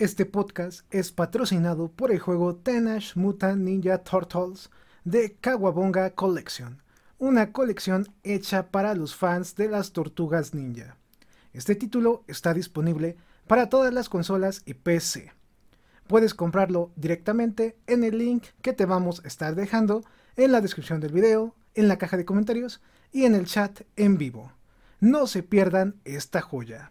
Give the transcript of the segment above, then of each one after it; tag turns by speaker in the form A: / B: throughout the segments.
A: Este podcast es patrocinado por el juego Teenage Mutant Ninja Turtles de Kawabonga Collection, una colección hecha para los fans de las tortugas ninja. Este título está disponible para todas las consolas y PC. Puedes comprarlo directamente en el link que te vamos a estar dejando en la descripción del video, en la caja de comentarios y en el chat en vivo. No se pierdan esta joya.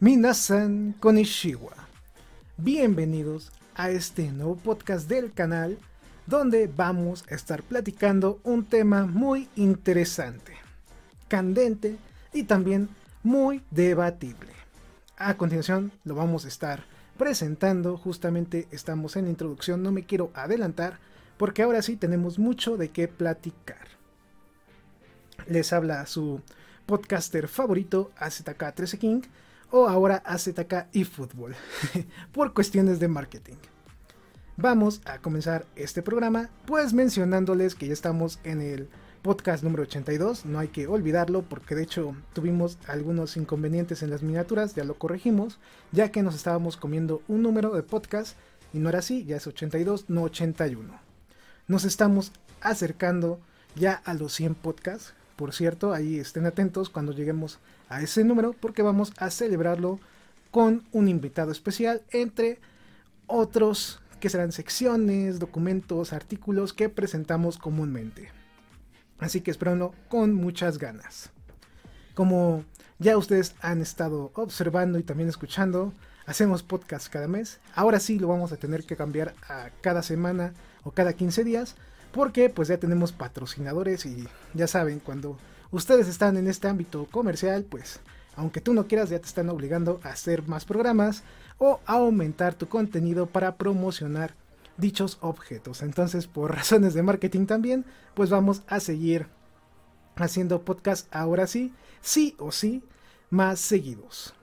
A: Minasan Konishiwa. Bienvenidos a este nuevo podcast del canal donde vamos a estar platicando un tema muy interesante, candente y también muy debatible. A continuación lo vamos a estar presentando, justamente estamos en introducción, no me quiero adelantar porque ahora sí tenemos mucho de qué platicar. Les habla su podcaster favorito, AZK13 King, o ahora AZK y por cuestiones de marketing. Vamos a comenzar este programa, pues mencionándoles que ya estamos en el podcast número 82, no hay que olvidarlo porque de hecho tuvimos algunos inconvenientes en las miniaturas, ya lo corregimos, ya que nos estábamos comiendo un número de podcast y no era así, ya es 82, no 81. Nos estamos acercando ya a los 100 podcasts, por cierto, ahí estén atentos cuando lleguemos a ese número porque vamos a celebrarlo con un invitado especial entre otros que serán secciones, documentos, artículos que presentamos comúnmente. Así que espérenlo con muchas ganas. Como ya ustedes han estado observando y también escuchando, hacemos podcast cada mes. Ahora sí lo vamos a tener que cambiar a cada semana o cada 15 días porque pues ya tenemos patrocinadores y ya saben, cuando ustedes están en este ámbito comercial, pues aunque tú no quieras ya te están obligando a hacer más programas o a aumentar tu contenido para promocionar dichos objetos. Entonces, por razones de marketing también, pues vamos a seguir haciendo podcast ahora sí, sí o sí, más seguidos.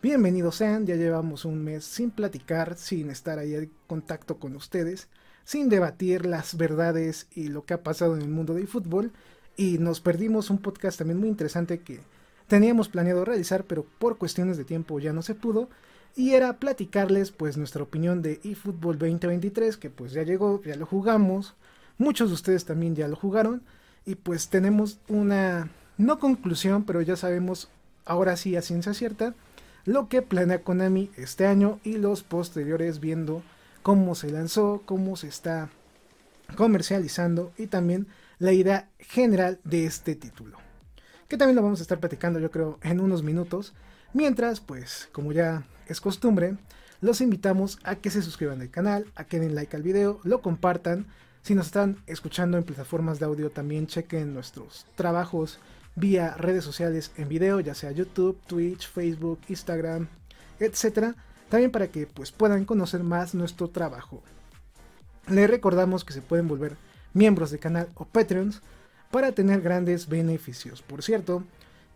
A: Bienvenidos sean, ya llevamos un mes sin platicar, sin estar ahí en contacto con ustedes sin debatir las verdades y lo que ha pasado en el mundo del fútbol. Y nos perdimos un podcast también muy interesante que teníamos planeado realizar, pero por cuestiones de tiempo ya no se pudo. Y era platicarles pues nuestra opinión de eFootball 2023, que pues ya llegó, ya lo jugamos. Muchos de ustedes también ya lo jugaron. Y pues tenemos una, no conclusión, pero ya sabemos ahora sí a ciencia cierta lo que planea Konami este año y los posteriores viendo cómo se lanzó, cómo se está comercializando y también la idea general de este título. Que también lo vamos a estar platicando yo creo en unos minutos. Mientras, pues como ya es costumbre, los invitamos a que se suscriban al canal, a que den like al video, lo compartan. Si nos están escuchando en plataformas de audio, también chequen nuestros trabajos vía redes sociales en video, ya sea YouTube, Twitch, Facebook, Instagram, etcétera también para que pues, puedan conocer más nuestro trabajo. Les recordamos que se pueden volver miembros del canal o Patreons para tener grandes beneficios. Por cierto,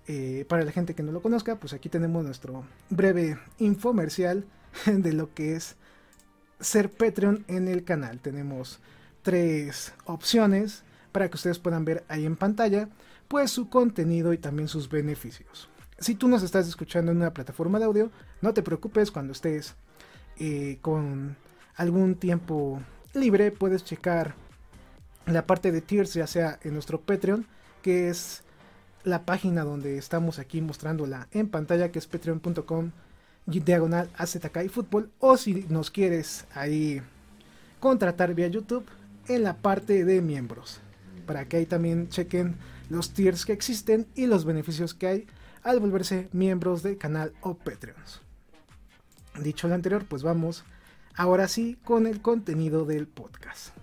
A: eh, para la gente que no lo conozca, pues aquí tenemos nuestro breve infomercial de lo que es ser Patreon en el canal. Tenemos tres opciones para que ustedes puedan ver ahí en pantalla, pues su contenido y también sus beneficios. Si tú nos estás escuchando en una plataforma de audio, no te preocupes cuando estés eh, con algún tiempo libre, puedes checar la parte de tiers, ya sea en nuestro Patreon, que es la página donde estamos aquí mostrándola en pantalla, que es patreon.com diagonal y fútbol, o si nos quieres ahí contratar vía YouTube, en la parte de miembros, para que ahí también chequen los tiers que existen y los beneficios que hay al volverse miembros del canal o Patreons. Dicho lo anterior, pues vamos ahora sí con el contenido del podcast.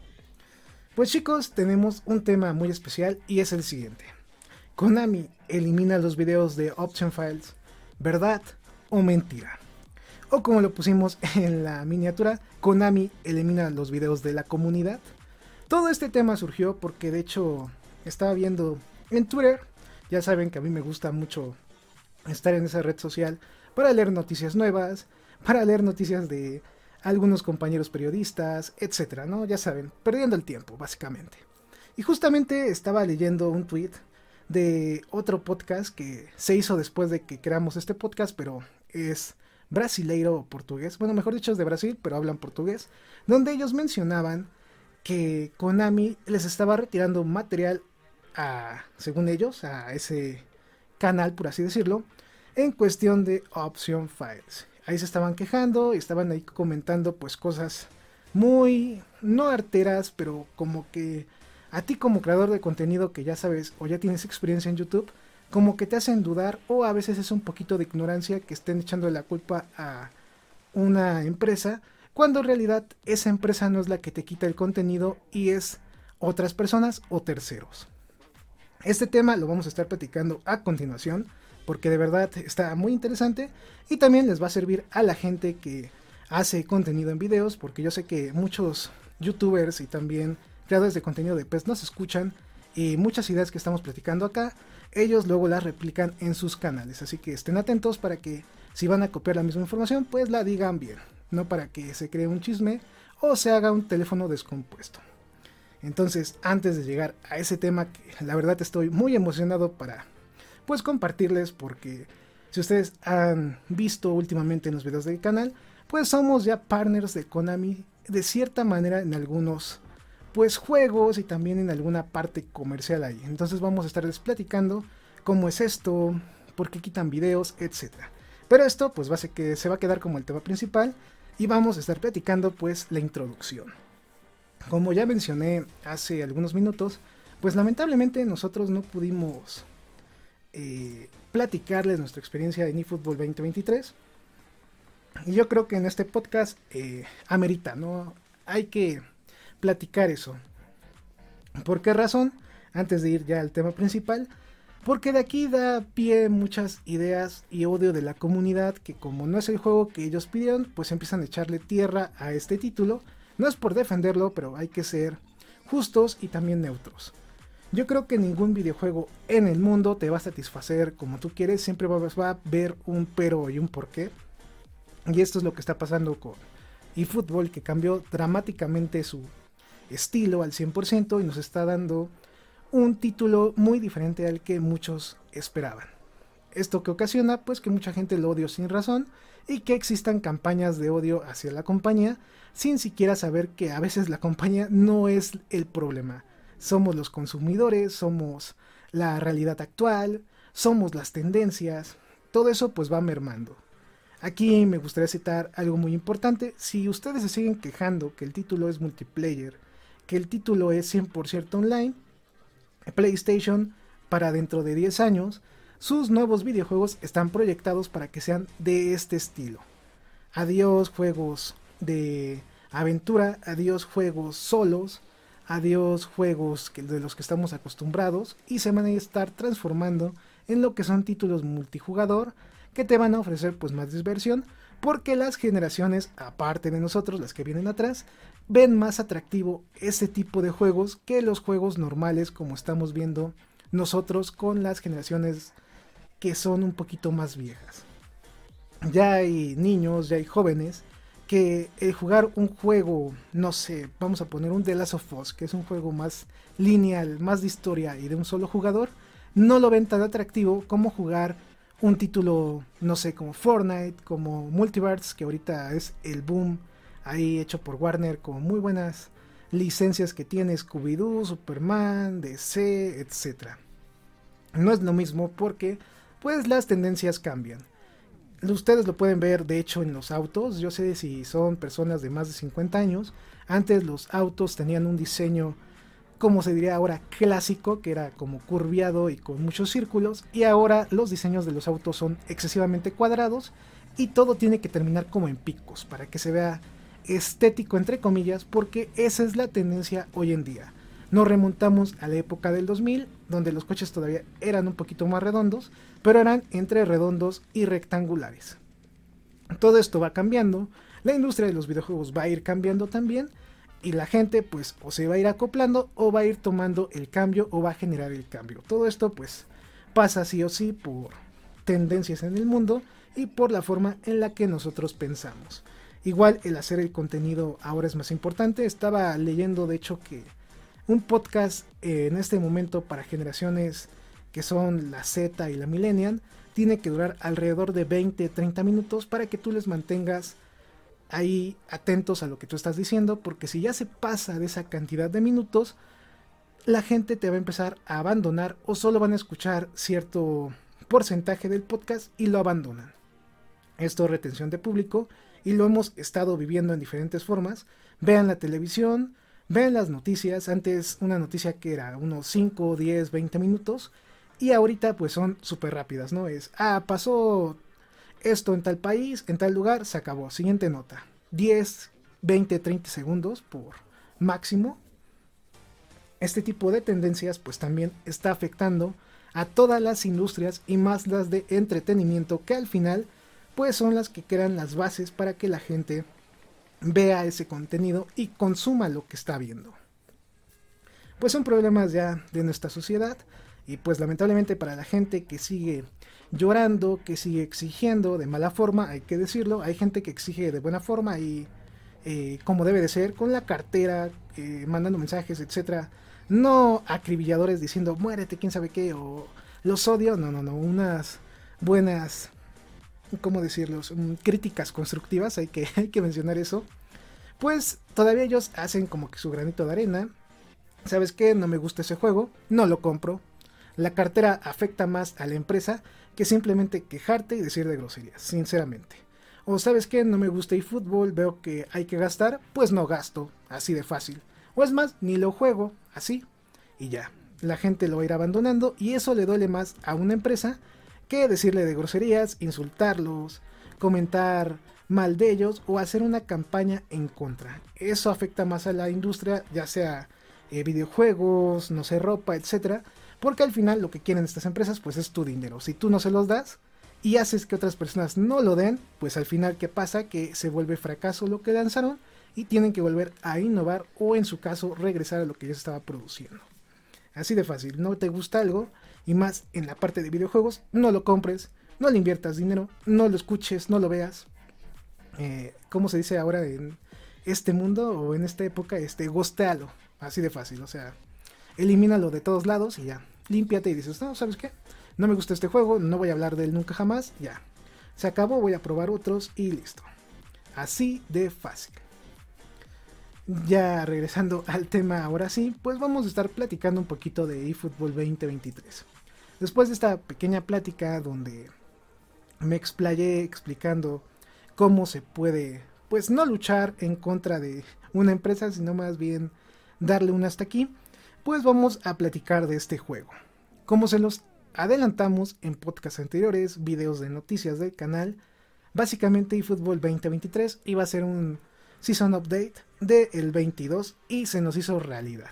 A: Pues chicos, tenemos un tema muy especial y es el siguiente. Konami elimina los videos de Option Files, ¿verdad o mentira? O como lo pusimos en la miniatura, Konami elimina los videos de la comunidad. Todo este tema surgió porque de hecho estaba viendo en Twitter, ya saben que a mí me gusta mucho estar en esa red social para leer noticias nuevas, para leer noticias de algunos compañeros periodistas, etcétera, ¿no? Ya saben, perdiendo el tiempo, básicamente. Y justamente estaba leyendo un tweet de otro podcast que se hizo después de que creamos este podcast, pero es brasileiro o portugués, bueno, mejor dicho es de Brasil, pero hablan portugués, donde ellos mencionaban que Konami les estaba retirando material a, según ellos, a ese canal, por así decirlo, en cuestión de option files ahí se estaban quejando y estaban ahí comentando pues cosas muy, no arteras, pero como que a ti como creador de contenido que ya sabes o ya tienes experiencia en YouTube, como que te hacen dudar o a veces es un poquito de ignorancia que estén echando la culpa a una empresa, cuando en realidad esa empresa no es la que te quita el contenido y es otras personas o terceros. Este tema lo vamos a estar platicando a continuación porque de verdad está muy interesante y también les va a servir a la gente que hace contenido en videos, porque yo sé que muchos youtubers y también creadores de contenido de PES nos escuchan y muchas ideas que estamos platicando acá, ellos luego las replican en sus canales, así que estén atentos para que si van a copiar la misma información, pues la digan bien, no para que se cree un chisme o se haga un teléfono descompuesto. Entonces, antes de llegar a ese tema que la verdad estoy muy emocionado para pues compartirles porque si ustedes han visto últimamente en los videos del canal, pues somos ya partners de Konami de cierta manera en algunos pues juegos y también en alguna parte comercial ahí. Entonces vamos a estarles platicando cómo es esto, por qué quitan videos, etc. Pero esto pues va que se va a quedar como el tema principal y vamos a estar platicando pues la introducción. Como ya mencioné hace algunos minutos, pues lamentablemente nosotros no pudimos eh, platicarles nuestra experiencia en eFootball 2023. Y yo creo que en este podcast eh, amerita, ¿no? Hay que platicar eso. ¿Por qué razón? Antes de ir ya al tema principal. Porque de aquí da pie muchas ideas y odio de la comunidad que como no es el juego que ellos pidieron, pues empiezan a echarle tierra a este título. No es por defenderlo, pero hay que ser justos y también neutros. Yo creo que ningún videojuego en el mundo te va a satisfacer como tú quieres, siempre va, a haber un pero y un porqué. Y esto es lo que está pasando con eFootball, que cambió dramáticamente su estilo al 100% y nos está dando un título muy diferente al que muchos esperaban. Esto que ocasiona pues que mucha gente lo odia sin razón y que existan campañas de odio hacia la compañía sin siquiera saber que a veces la compañía no es el problema. Somos los consumidores, somos la realidad actual, somos las tendencias, todo eso pues va mermando. Aquí me gustaría citar algo muy importante, si ustedes se siguen quejando que el título es multiplayer, que el título es 100% online, PlayStation para dentro de 10 años, sus nuevos videojuegos están proyectados para que sean de este estilo. Adiós juegos de aventura, adiós juegos solos, adiós juegos de los que estamos acostumbrados. Y se van a estar transformando en lo que son títulos multijugador que te van a ofrecer pues más diversión porque las generaciones aparte de nosotros las que vienen atrás ven más atractivo este tipo de juegos que los juegos normales como estamos viendo nosotros con las generaciones que son un poquito más viejas ya hay niños ya hay jóvenes que el jugar un juego, no sé, vamos a poner un The Last of Us, que es un juego más lineal, más de historia y de un solo jugador, no lo ven tan atractivo como jugar un título, no sé, como Fortnite, como Multiverse, que ahorita es el boom ahí hecho por Warner con muy buenas licencias que tiene Scooby-Doo, Superman, DC, etc. No es lo mismo porque pues las tendencias cambian ustedes lo pueden ver de hecho en los autos. Yo sé si son personas de más de 50 años. Antes los autos tenían un diseño, como se diría ahora, clásico, que era como curviado y con muchos círculos. Y ahora los diseños de los autos son excesivamente cuadrados y todo tiene que terminar como en picos para que se vea estético entre comillas porque esa es la tendencia hoy en día. Nos remontamos a la época del 2000 donde los coches todavía eran un poquito más redondos, pero eran entre redondos y rectangulares. Todo esto va cambiando, la industria de los videojuegos va a ir cambiando también y la gente pues o se va a ir acoplando o va a ir tomando el cambio o va a generar el cambio. Todo esto pues pasa sí o sí por tendencias en el mundo y por la forma en la que nosotros pensamos. Igual el hacer el contenido ahora es más importante. Estaba leyendo de hecho que un podcast eh, en este momento para generaciones que son la Z y la Millennial tiene que durar alrededor de 20-30 minutos para que tú les mantengas ahí atentos a lo que tú estás diciendo, porque si ya se pasa de esa cantidad de minutos, la gente te va a empezar a abandonar o solo van a escuchar cierto porcentaje del podcast y lo abandonan. Esto es retención de público y lo hemos estado viviendo en diferentes formas. Vean la televisión, vean las noticias. Antes una noticia que era unos 5, 10, 20 minutos y ahorita pues son súper rápidas, ¿no? Es, ah, pasó esto en tal país, en tal lugar, se acabó. Siguiente nota. 10, 20, 30 segundos por máximo. Este tipo de tendencias pues también está afectando a todas las industrias y más las de entretenimiento que al final pues son las que crean las bases para que la gente vea ese contenido y consuma lo que está viendo. Pues son problemas ya de nuestra sociedad y pues lamentablemente para la gente que sigue llorando, que sigue exigiendo de mala forma, hay que decirlo, hay gente que exige de buena forma y eh, como debe de ser, con la cartera, eh, mandando mensajes, etcétera, no acribilladores diciendo muérete, quién sabe qué, o los odio, no, no, no, unas buenas, ¿cómo decirlo? Mm, críticas constructivas, hay que, hay que mencionar eso. Pues todavía ellos hacen como que su granito de arena. ¿Sabes qué? No me gusta ese juego, no lo compro. La cartera afecta más a la empresa que simplemente quejarte y decir de groserías, sinceramente. O sabes qué? no me gusta el fútbol, veo que hay que gastar, pues no gasto, así de fácil. O es más, ni lo juego, así, y ya. La gente lo va a ir abandonando y eso le duele más a una empresa que decirle de groserías, insultarlos, comentar mal de ellos o hacer una campaña en contra. Eso afecta más a la industria, ya sea eh, videojuegos, no sé, ropa, etcétera, porque al final lo que quieren estas empresas pues es tu dinero. Si tú no se los das y haces que otras personas no lo den, pues al final ¿qué pasa? Que se vuelve fracaso lo que lanzaron y tienen que volver a innovar o en su caso regresar a lo que ya estaba produciendo. Así de fácil, no te gusta algo y más en la parte de videojuegos, no lo compres, no le inviertas dinero, no lo escuches, no lo veas. Eh, ¿Cómo se dice ahora en este mundo o en esta época? Este, gostealo, así de fácil, o sea, elimínalo de todos lados y ya, límpiate y dices, no, ¿sabes qué? No me gusta este juego, no voy a hablar de él nunca jamás, ya. Se acabó, voy a probar otros y listo. Así de fácil ya regresando al tema ahora sí, pues vamos a estar platicando un poquito de eFootball 2023. Después de esta pequeña plática donde me explayé explicando cómo se puede, pues no luchar en contra de una empresa, sino más bien darle un hasta aquí, pues vamos a platicar de este juego. Como se los adelantamos en podcasts anteriores, videos de noticias del canal, básicamente eFootball 2023 iba a ser un Season Update del 22 y se nos hizo realidad.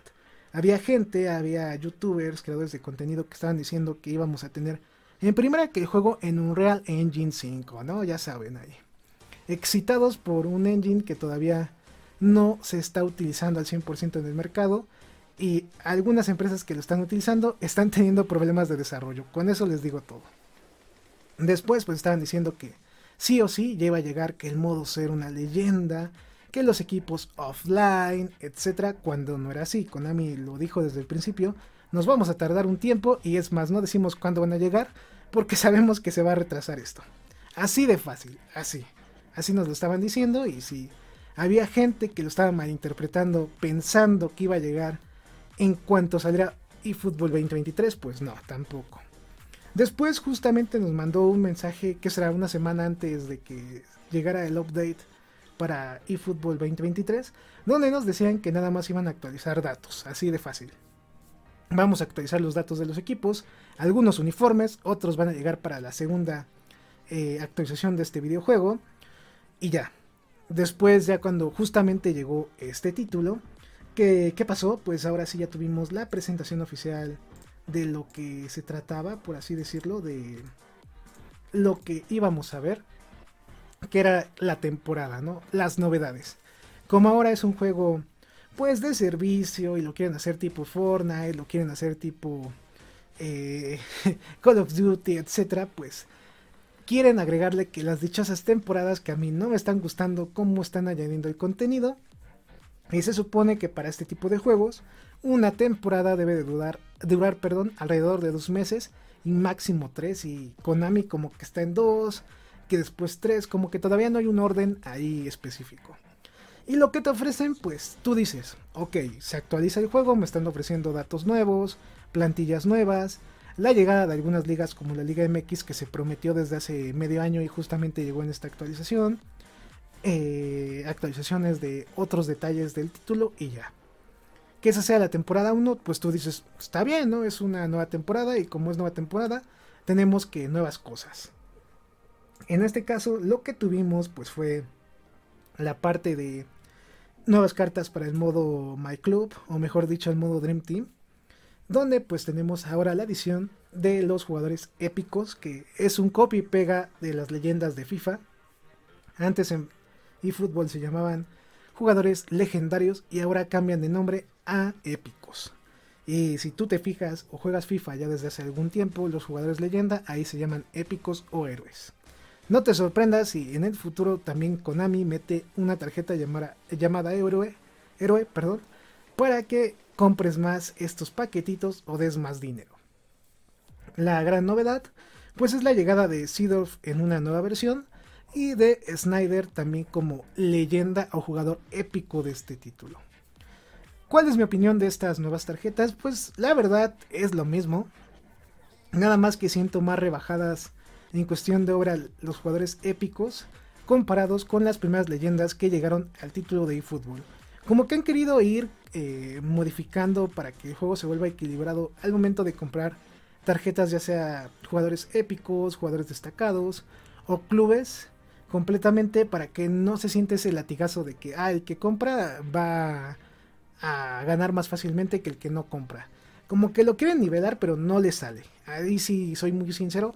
A: Había gente, había youtubers, creadores de contenido que estaban diciendo que íbamos a tener en primera que el juego en un Real Engine 5, ¿no? Ya saben ahí. Excitados por un engine que todavía no se está utilizando al 100% en el mercado y algunas empresas que lo están utilizando están teniendo problemas de desarrollo. Con eso les digo todo. Después pues estaban diciendo que sí o sí iba a llegar que el modo ser una leyenda, que los equipos offline, etcétera, cuando no era así. Konami lo dijo desde el principio, nos vamos a tardar un tiempo y es más, no decimos cuándo van a llegar porque sabemos que se va a retrasar esto. Así de fácil, así. Así nos lo estaban diciendo y si había gente que lo estaba malinterpretando pensando que iba a llegar en cuanto saliera eFootball 2023, pues no, tampoco. Después justamente nos mandó un mensaje que será una semana antes de que llegara el update para eFootball 2023, donde nos decían que nada más iban a actualizar datos, así de fácil. Vamos a actualizar los datos de los equipos, algunos uniformes, otros van a llegar para la segunda eh, actualización de este videojuego, y ya. después ya cuando justamente llegó este título, ¿qué, ¿qué pasó? Pues ahora sí ya tuvimos la presentación oficial de lo que se trataba, por así decirlo, de lo que íbamos a ver, que era la temporada, ¿no? Las novedades. Como ahora es un juego, pues, de servicio y lo quieren hacer tipo Fortnite, lo quieren hacer tipo eh, Call of Duty, etcétera, pues quieren agregarle que las dichosas temporadas que a mí no me están gustando cómo están añadiendo el contenido. Y se supone que para este tipo de juegos, una temporada debe de durar, durar perdón, alrededor de dos meses y máximo tres. Y Konami como que está en dos, que después tres, como que todavía no hay un orden ahí específico. Y lo que te ofrecen, pues tú dices, ok, se actualiza el juego, me están ofreciendo datos nuevos, plantillas nuevas, la llegada de algunas ligas como la Liga MX que se prometió desde hace medio año y justamente llegó en esta actualización, eh, actualizaciones de otros detalles del título y ya. Que esa sea la temporada 1, pues tú dices, está bien, ¿no? Es una nueva temporada y como es nueva temporada, tenemos que nuevas cosas. En este caso, lo que tuvimos pues fue la parte de nuevas cartas para el modo My Club, o mejor dicho, el modo Dream Team donde pues tenemos ahora la edición de los jugadores épicos, que es un copy y pega de las leyendas de FIFA. Antes en eFootball se llamaban jugadores legendarios y ahora cambian de nombre a épicos. Y si tú te fijas o juegas FIFA ya desde hace algún tiempo, los jugadores leyenda ahí se llaman épicos o héroes. No te sorprendas si en el futuro también Konami mete una tarjeta llamada, llamada héroe, héroe perdón, para que compres más estos paquetitos o des más dinero. La gran novedad, pues es la llegada de Seedorf en una nueva versión y de Snyder también como leyenda o jugador épico de este título. ¿Cuál es mi opinión de estas nuevas tarjetas? Pues la verdad es lo mismo. Nada más que siento más rebajadas en cuestión de obra los jugadores épicos comparados con las primeras leyendas que llegaron al título de eFootball. Como que han querido ir eh, modificando para que el juego se vuelva equilibrado al momento de comprar tarjetas, ya sea jugadores épicos, jugadores destacados o clubes completamente para que no se siente ese latigazo de que ah, el que compra va a ganar más fácilmente que el que no compra. Como que lo quieren nivelar, pero no le sale. Ahí sí soy muy sincero.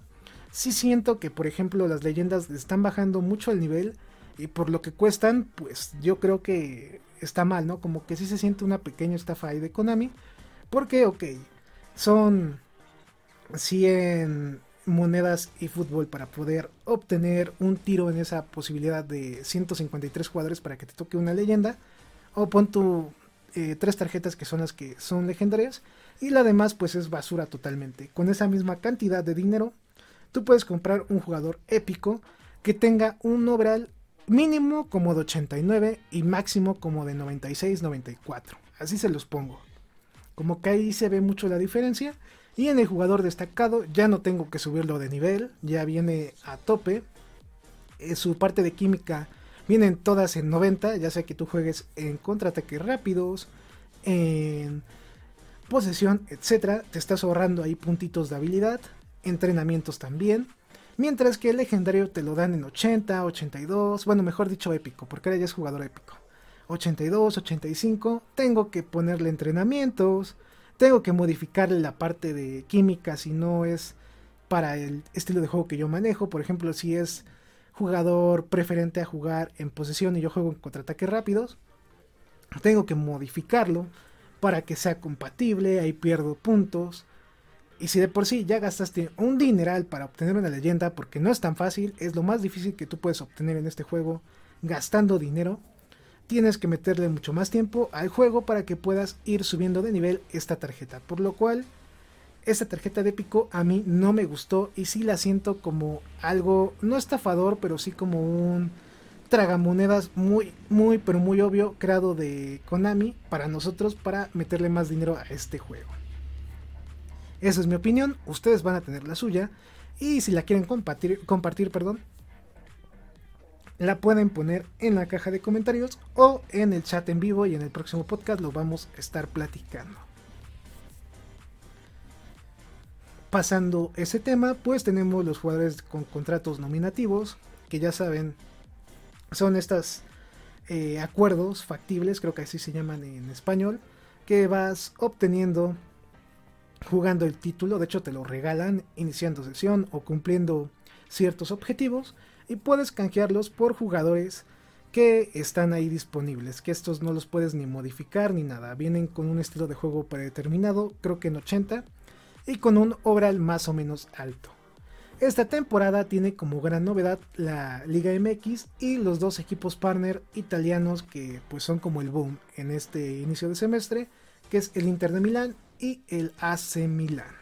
A: Sí siento que, por ejemplo, las leyendas están bajando mucho el nivel. Y por lo que cuestan, pues yo creo que está mal, ¿no? Como que sí se siente una pequeña estafa ahí de Konami. Porque, ok, son 100 monedas y fútbol para poder obtener un tiro en esa posibilidad de 153 jugadores para que te toque una leyenda. O pon tu eh, tres tarjetas que son las que son legendarias. Y la demás pues es basura totalmente. Con esa misma cantidad de dinero, tú puedes comprar un jugador épico que tenga un overall mínimo como de 89 y máximo como de 96, 94. Así se los pongo. Como que ahí se ve mucho la diferencia. Y en el jugador destacado ya no tengo que subirlo de nivel, ya viene a tope. Eh, su parte de química vienen todas en 90, ya sea que tú juegues en contraataques rápidos, en posesión, etc. Te estás ahorrando ahí puntitos de habilidad, entrenamientos también. Mientras que el legendario te lo dan en 80, 82, bueno, mejor dicho épico, porque ahora ya es jugador épico. 82, 85, tengo que ponerle entrenamientos, tengo que modificarle la parte de química si no es para el estilo de juego que yo manejo. Por ejemplo, si es jugador preferente a jugar en posesión y yo juego en contraataques rápidos, tengo que modificarlo para que sea compatible, ahí pierdo puntos. Y si de por sí ya gastaste un dineral para obtener una leyenda, porque no es tan fácil, es lo más difícil que tú puedes obtener en este juego gastando dinero, tienes que meterle mucho más tiempo al juego para que puedas ir subiendo de nivel esta tarjeta. Por lo cual, esta tarjeta de épico a mí no me gustó y sí la siento como algo, no estafador, pero sí como un tragamonedas muy, muy, pero muy obvio creado de Konami para nosotros para meterle más dinero a este juego. Esa es mi opinión, ustedes van a tener la suya. Y si la quieren compartir, compartir perdón, la pueden poner en la caja de comentarios o en el chat en vivo y en el próximo podcast lo vamos a estar platicando. Pasando ese tema, pues tenemos los jugadores con contratos nominativos, que ya saben, son estas eh, acuerdos factibles, creo que así se llaman en español, que vas obteniendo jugando el título, de hecho te lo regalan iniciando sesión o cumpliendo ciertos objetivos y puedes canjearlos por jugadores que están ahí disponibles, que estos no los puedes ni modificar ni nada, vienen con un estilo de juego predeterminado, creo que en 80, y con un overall más o menos alto. Esta temporada tiene como gran novedad la Liga MX y los dos equipos partner italianos que pues son como el boom en este inicio de semestre, que es el Inter de Milán y el AC Milán.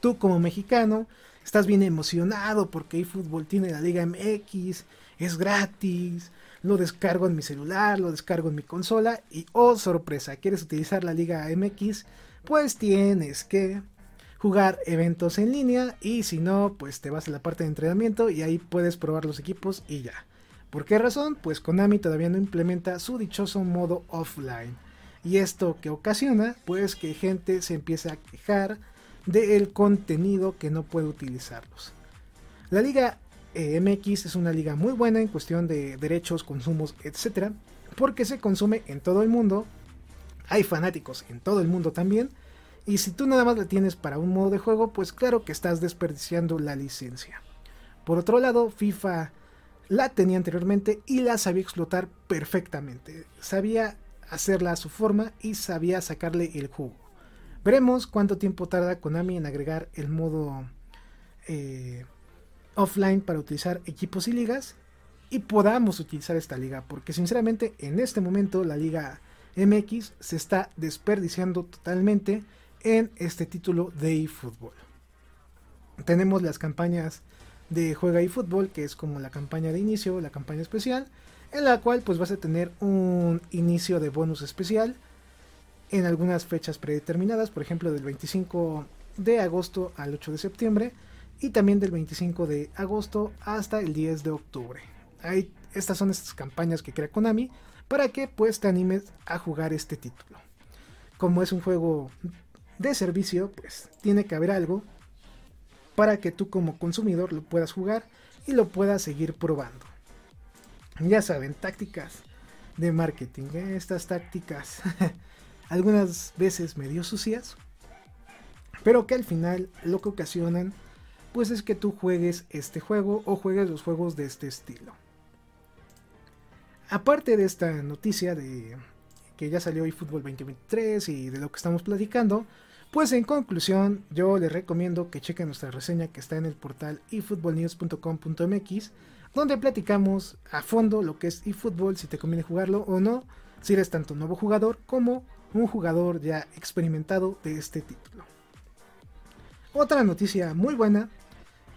A: Tú como mexicano estás bien emocionado porque eFootball tiene la Liga MX, es gratis, lo descargo en mi celular, lo descargo en mi consola y oh sorpresa, quieres utilizar la Liga MX, pues tienes que jugar eventos en línea y si no, pues te vas a la parte de entrenamiento y ahí puedes probar los equipos y ya. ¿Por qué razón? Pues Konami todavía no implementa su dichoso modo offline. Y esto que ocasiona, pues que gente se empieza a quejar del contenido que no puede utilizarlos. La liga eh, MX es una liga muy buena en cuestión de derechos, consumos, etc. Porque se consume en todo el mundo. Hay fanáticos en todo el mundo también y si tú nada más la tienes para un modo de juego, pues claro que estás desperdiciando la licencia. Por otro lado, FIFA la tenía anteriormente y la sabía explotar perfectamente. Sabía hacerla a su forma y sabía sacarle el jugo. Veremos cuánto tiempo tarda Konami en agregar el modo eh, offline para utilizar equipos y ligas y podamos utilizar esta liga. Porque sinceramente en este momento la liga MX se está desperdiciando totalmente en este título de eFootball. Tenemos las campañas de Juega eFootball, que es como la campaña de inicio, la campaña especial, en la cual pues vas a tener un inicio de bonus especial en algunas fechas predeterminadas, por ejemplo del 25 de agosto al 8 de septiembre y también del 25 de agosto hasta el 10 de octubre. Ahí, estas son estas campañas que crea Konami para que pues te animes a jugar este título. Como es un juego de servicio, pues tiene que haber algo para que tú como consumidor lo puedas jugar y lo puedas seguir probando. Ya saben, tácticas de marketing, ¿eh? estas tácticas algunas veces medio sucias, pero que al final lo que ocasionan pues es que tú juegues este juego o juegues los juegos de este estilo. Aparte de esta noticia de que ya salió eFootball 2023 y de lo que estamos platicando, pues en conclusión, yo les recomiendo que chequen nuestra reseña que está en el portal efootballnews.com.mx, donde platicamos a fondo lo que es eFootball, si te conviene jugarlo o no, si eres tanto nuevo jugador como un jugador ya experimentado de este título. Otra noticia muy buena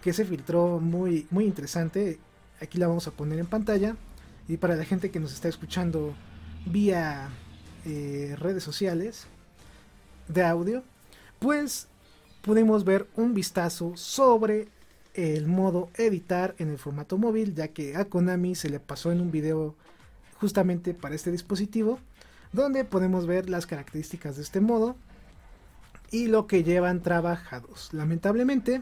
A: que se filtró muy, muy interesante, aquí la vamos a poner en pantalla, y para la gente que nos está escuchando vía eh, redes sociales de audio, pues pudimos ver un vistazo sobre el modo editar en el formato móvil, ya que a Konami se le pasó en un video justamente para este dispositivo, donde podemos ver las características de este modo y lo que llevan trabajados. Lamentablemente,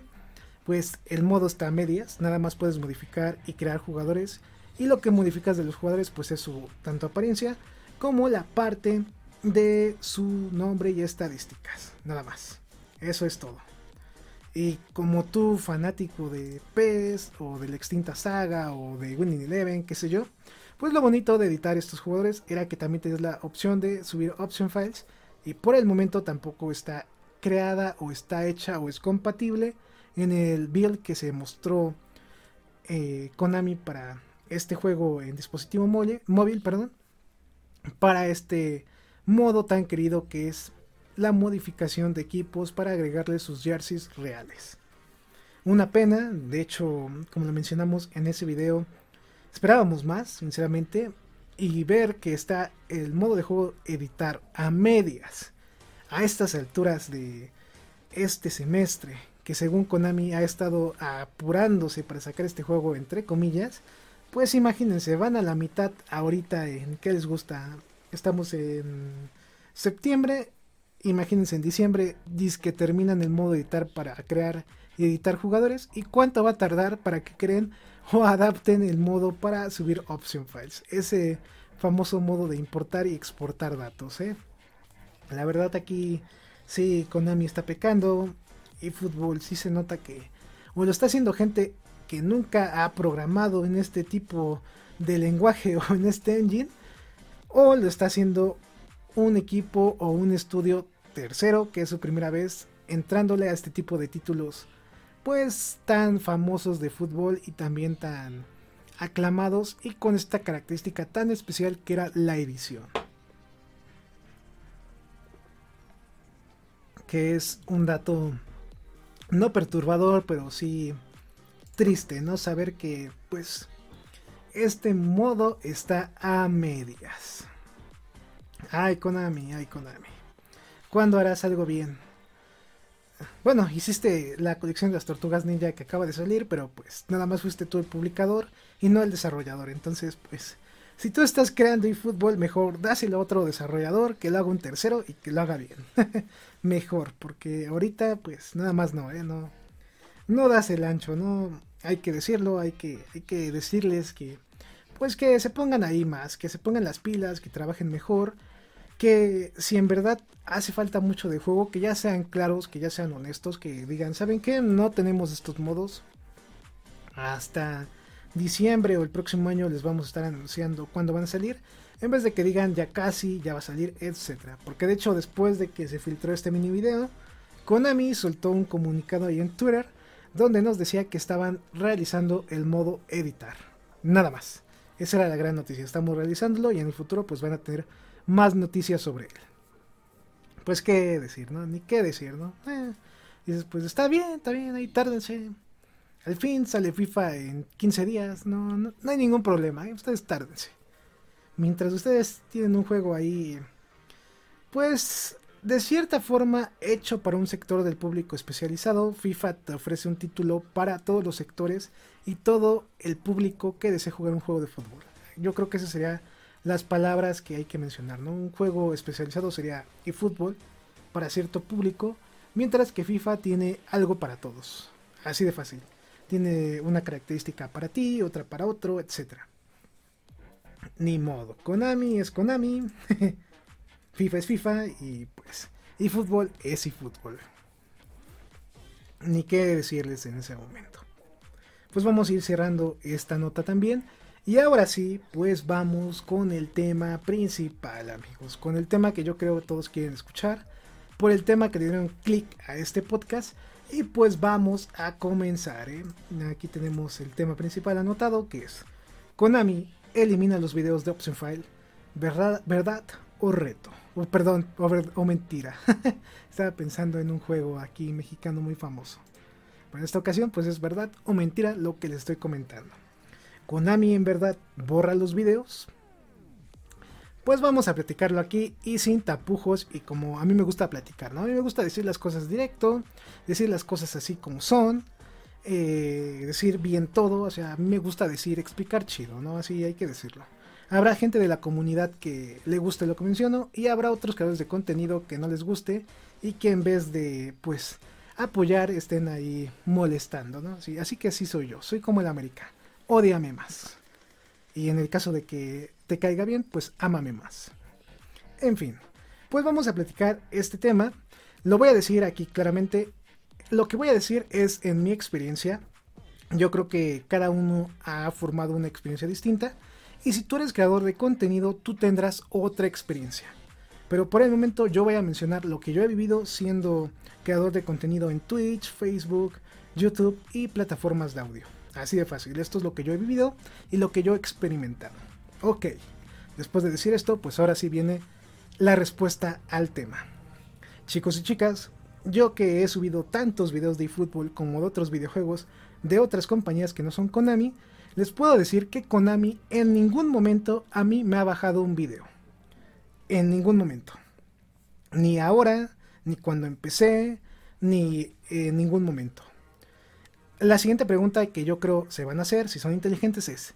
A: pues el modo está a medias, nada más puedes modificar y crear jugadores y lo que modificas de los jugadores pues es su tanto apariencia como la parte de su nombre y estadísticas, nada más. Eso es todo. Y como tú, fanático de PES o de la extinta saga o de Winning Eleven, qué sé yo, pues lo bonito de editar estos jugadores era que también tenías la opción de subir option files y por el momento tampoco está creada o está hecha o es compatible en el build que se mostró eh, Konami para este juego en dispositivo móvil, móvil, perdón, para este modo tan querido que es la modificación de equipos para agregarle sus jerseys reales. Una pena, de hecho, como lo mencionamos en ese video, esperábamos más, sinceramente, y ver que está el modo de juego editar a medias a estas alturas de este semestre, que según Konami ha estado apurándose para sacar este juego entre comillas, pues imagínense, van a la mitad ahorita en qué les gusta Estamos en septiembre. Imagínense en diciembre, dice que terminan el modo editar para crear y editar jugadores. ¿Y cuánto va a tardar para que creen o adapten el modo para subir option files. Ese famoso modo de importar y exportar datos. ¿eh? La verdad aquí sí, Konami está pecando y fútbol sí se nota que o lo está haciendo gente que nunca ha programado en este tipo de lenguaje o en este engine o lo está haciendo un equipo o un estudio tercero que es su primera vez entrándole a este tipo de títulos pues tan famosos de fútbol y también tan aclamados y con esta característica tan especial que era la edición. Que es un dato no perturbador, pero sí triste, ¿no? Saber que pues este modo está a medias. Ay, Konami, ay, Konami. ¿Cuándo harás algo bien? Bueno, hiciste la colección de las tortugas ninja que acaba de salir, pero pues nada más fuiste tú el publicador y no el desarrollador. Entonces, pues, si tú estás creando eFootball, mejor dáselo a otro desarrollador que lo haga un tercero y que lo haga bien. mejor, porque ahorita, pues, nada más no, ¿eh? No, no das el ancho, no. Hay que decirlo, hay que, hay que decirles que, pues, que se pongan ahí más, que se pongan las pilas, que trabajen mejor que si en verdad hace falta mucho de juego, que ya sean claros, que ya sean honestos, que digan, ¿saben qué? No tenemos estos modos. Hasta diciembre o el próximo año les vamos a estar anunciando cuándo van a salir. En vez de que digan ya casi, ya va a salir, etc. Porque de hecho después de que se filtró este mini video, Konami soltó un comunicado ahí en Twitter donde nos decía que estaban realizando el modo editar. Nada más. Esa era la gran noticia. Estamos realizándolo y en el futuro pues van a tener más noticias sobre él. Pues qué decir, ¿no? Ni qué decir, ¿no? Eh, dices, pues está bien, está bien, ahí tárdense. Al fin sale FIFA en 15 días, no, no, hay ningún problema, ¿eh? ustedes tárdense. Mientras ustedes tienen un juego ahí, pues de cierta forma hecho para un sector del público especializado, FIFA te ofrece un título para todos los sectores y todo el público que desee jugar un juego de fútbol. Yo creo que ese sería las palabras que hay que mencionar. ¿no? Un juego especializado sería eFootball para cierto público, mientras que FIFA tiene algo para todos. Así de fácil. Tiene una característica para ti, otra para otro, etc. Ni modo. Konami es Konami. FIFA es FIFA y pues eFootball es eFootball. Ni qué decirles en ese momento. Pues vamos a ir cerrando esta nota también. Y ahora sí, pues vamos con el tema principal, amigos. Con el tema que yo creo todos quieren escuchar. Por el tema que le dieron clic a este podcast. Y pues vamos a comenzar. ¿eh? Aquí tenemos el tema principal anotado que es Konami elimina los videos de Option File. ¿Verdad, verdad o reto? O perdón, o, mentira. Estaba pensando en un juego aquí mexicano muy famoso. Pero en esta ocasión pues es verdad o mentira lo que les estoy comentando. Konami en verdad borra los videos. Pues vamos a platicarlo aquí y sin tapujos y como a mí me gusta platicar, ¿no? A mí me gusta decir las cosas directo, decir las cosas así como son, eh, decir bien todo, o sea, a mí me gusta decir, explicar chido, ¿no? Así hay que decirlo. Habrá gente de la comunidad que le guste lo que menciono y habrá otros creadores de contenido que no les guste y que en vez de, pues, apoyar estén ahí molestando, ¿no? así que así soy yo, soy como el americano odiame más. Y en el caso de que te caiga bien, pues ámame más. En fin, pues vamos a platicar este tema. Lo voy a decir aquí claramente. Lo que voy a decir es en mi experiencia. Yo creo que cada uno ha formado una experiencia distinta. Y si tú eres creador de contenido, tú tendrás otra experiencia. Pero por el momento yo voy a mencionar lo que yo he vivido siendo creador de contenido en Twitch, Facebook, YouTube y plataformas de audio. Así de fácil. Esto es lo que yo he vivido y lo que yo he experimentado. Ok. Después de decir esto, pues ahora sí viene la respuesta al tema. Chicos y chicas, yo que he subido tantos videos de eFootball como de otros videojuegos de otras compañías que no son Konami, les puedo decir que Konami en ningún momento a mí me ha bajado un video. En ningún momento. Ni ahora, ni cuando empecé, ni en ningún momento. La siguiente pregunta que yo creo se van a hacer, si son inteligentes, es,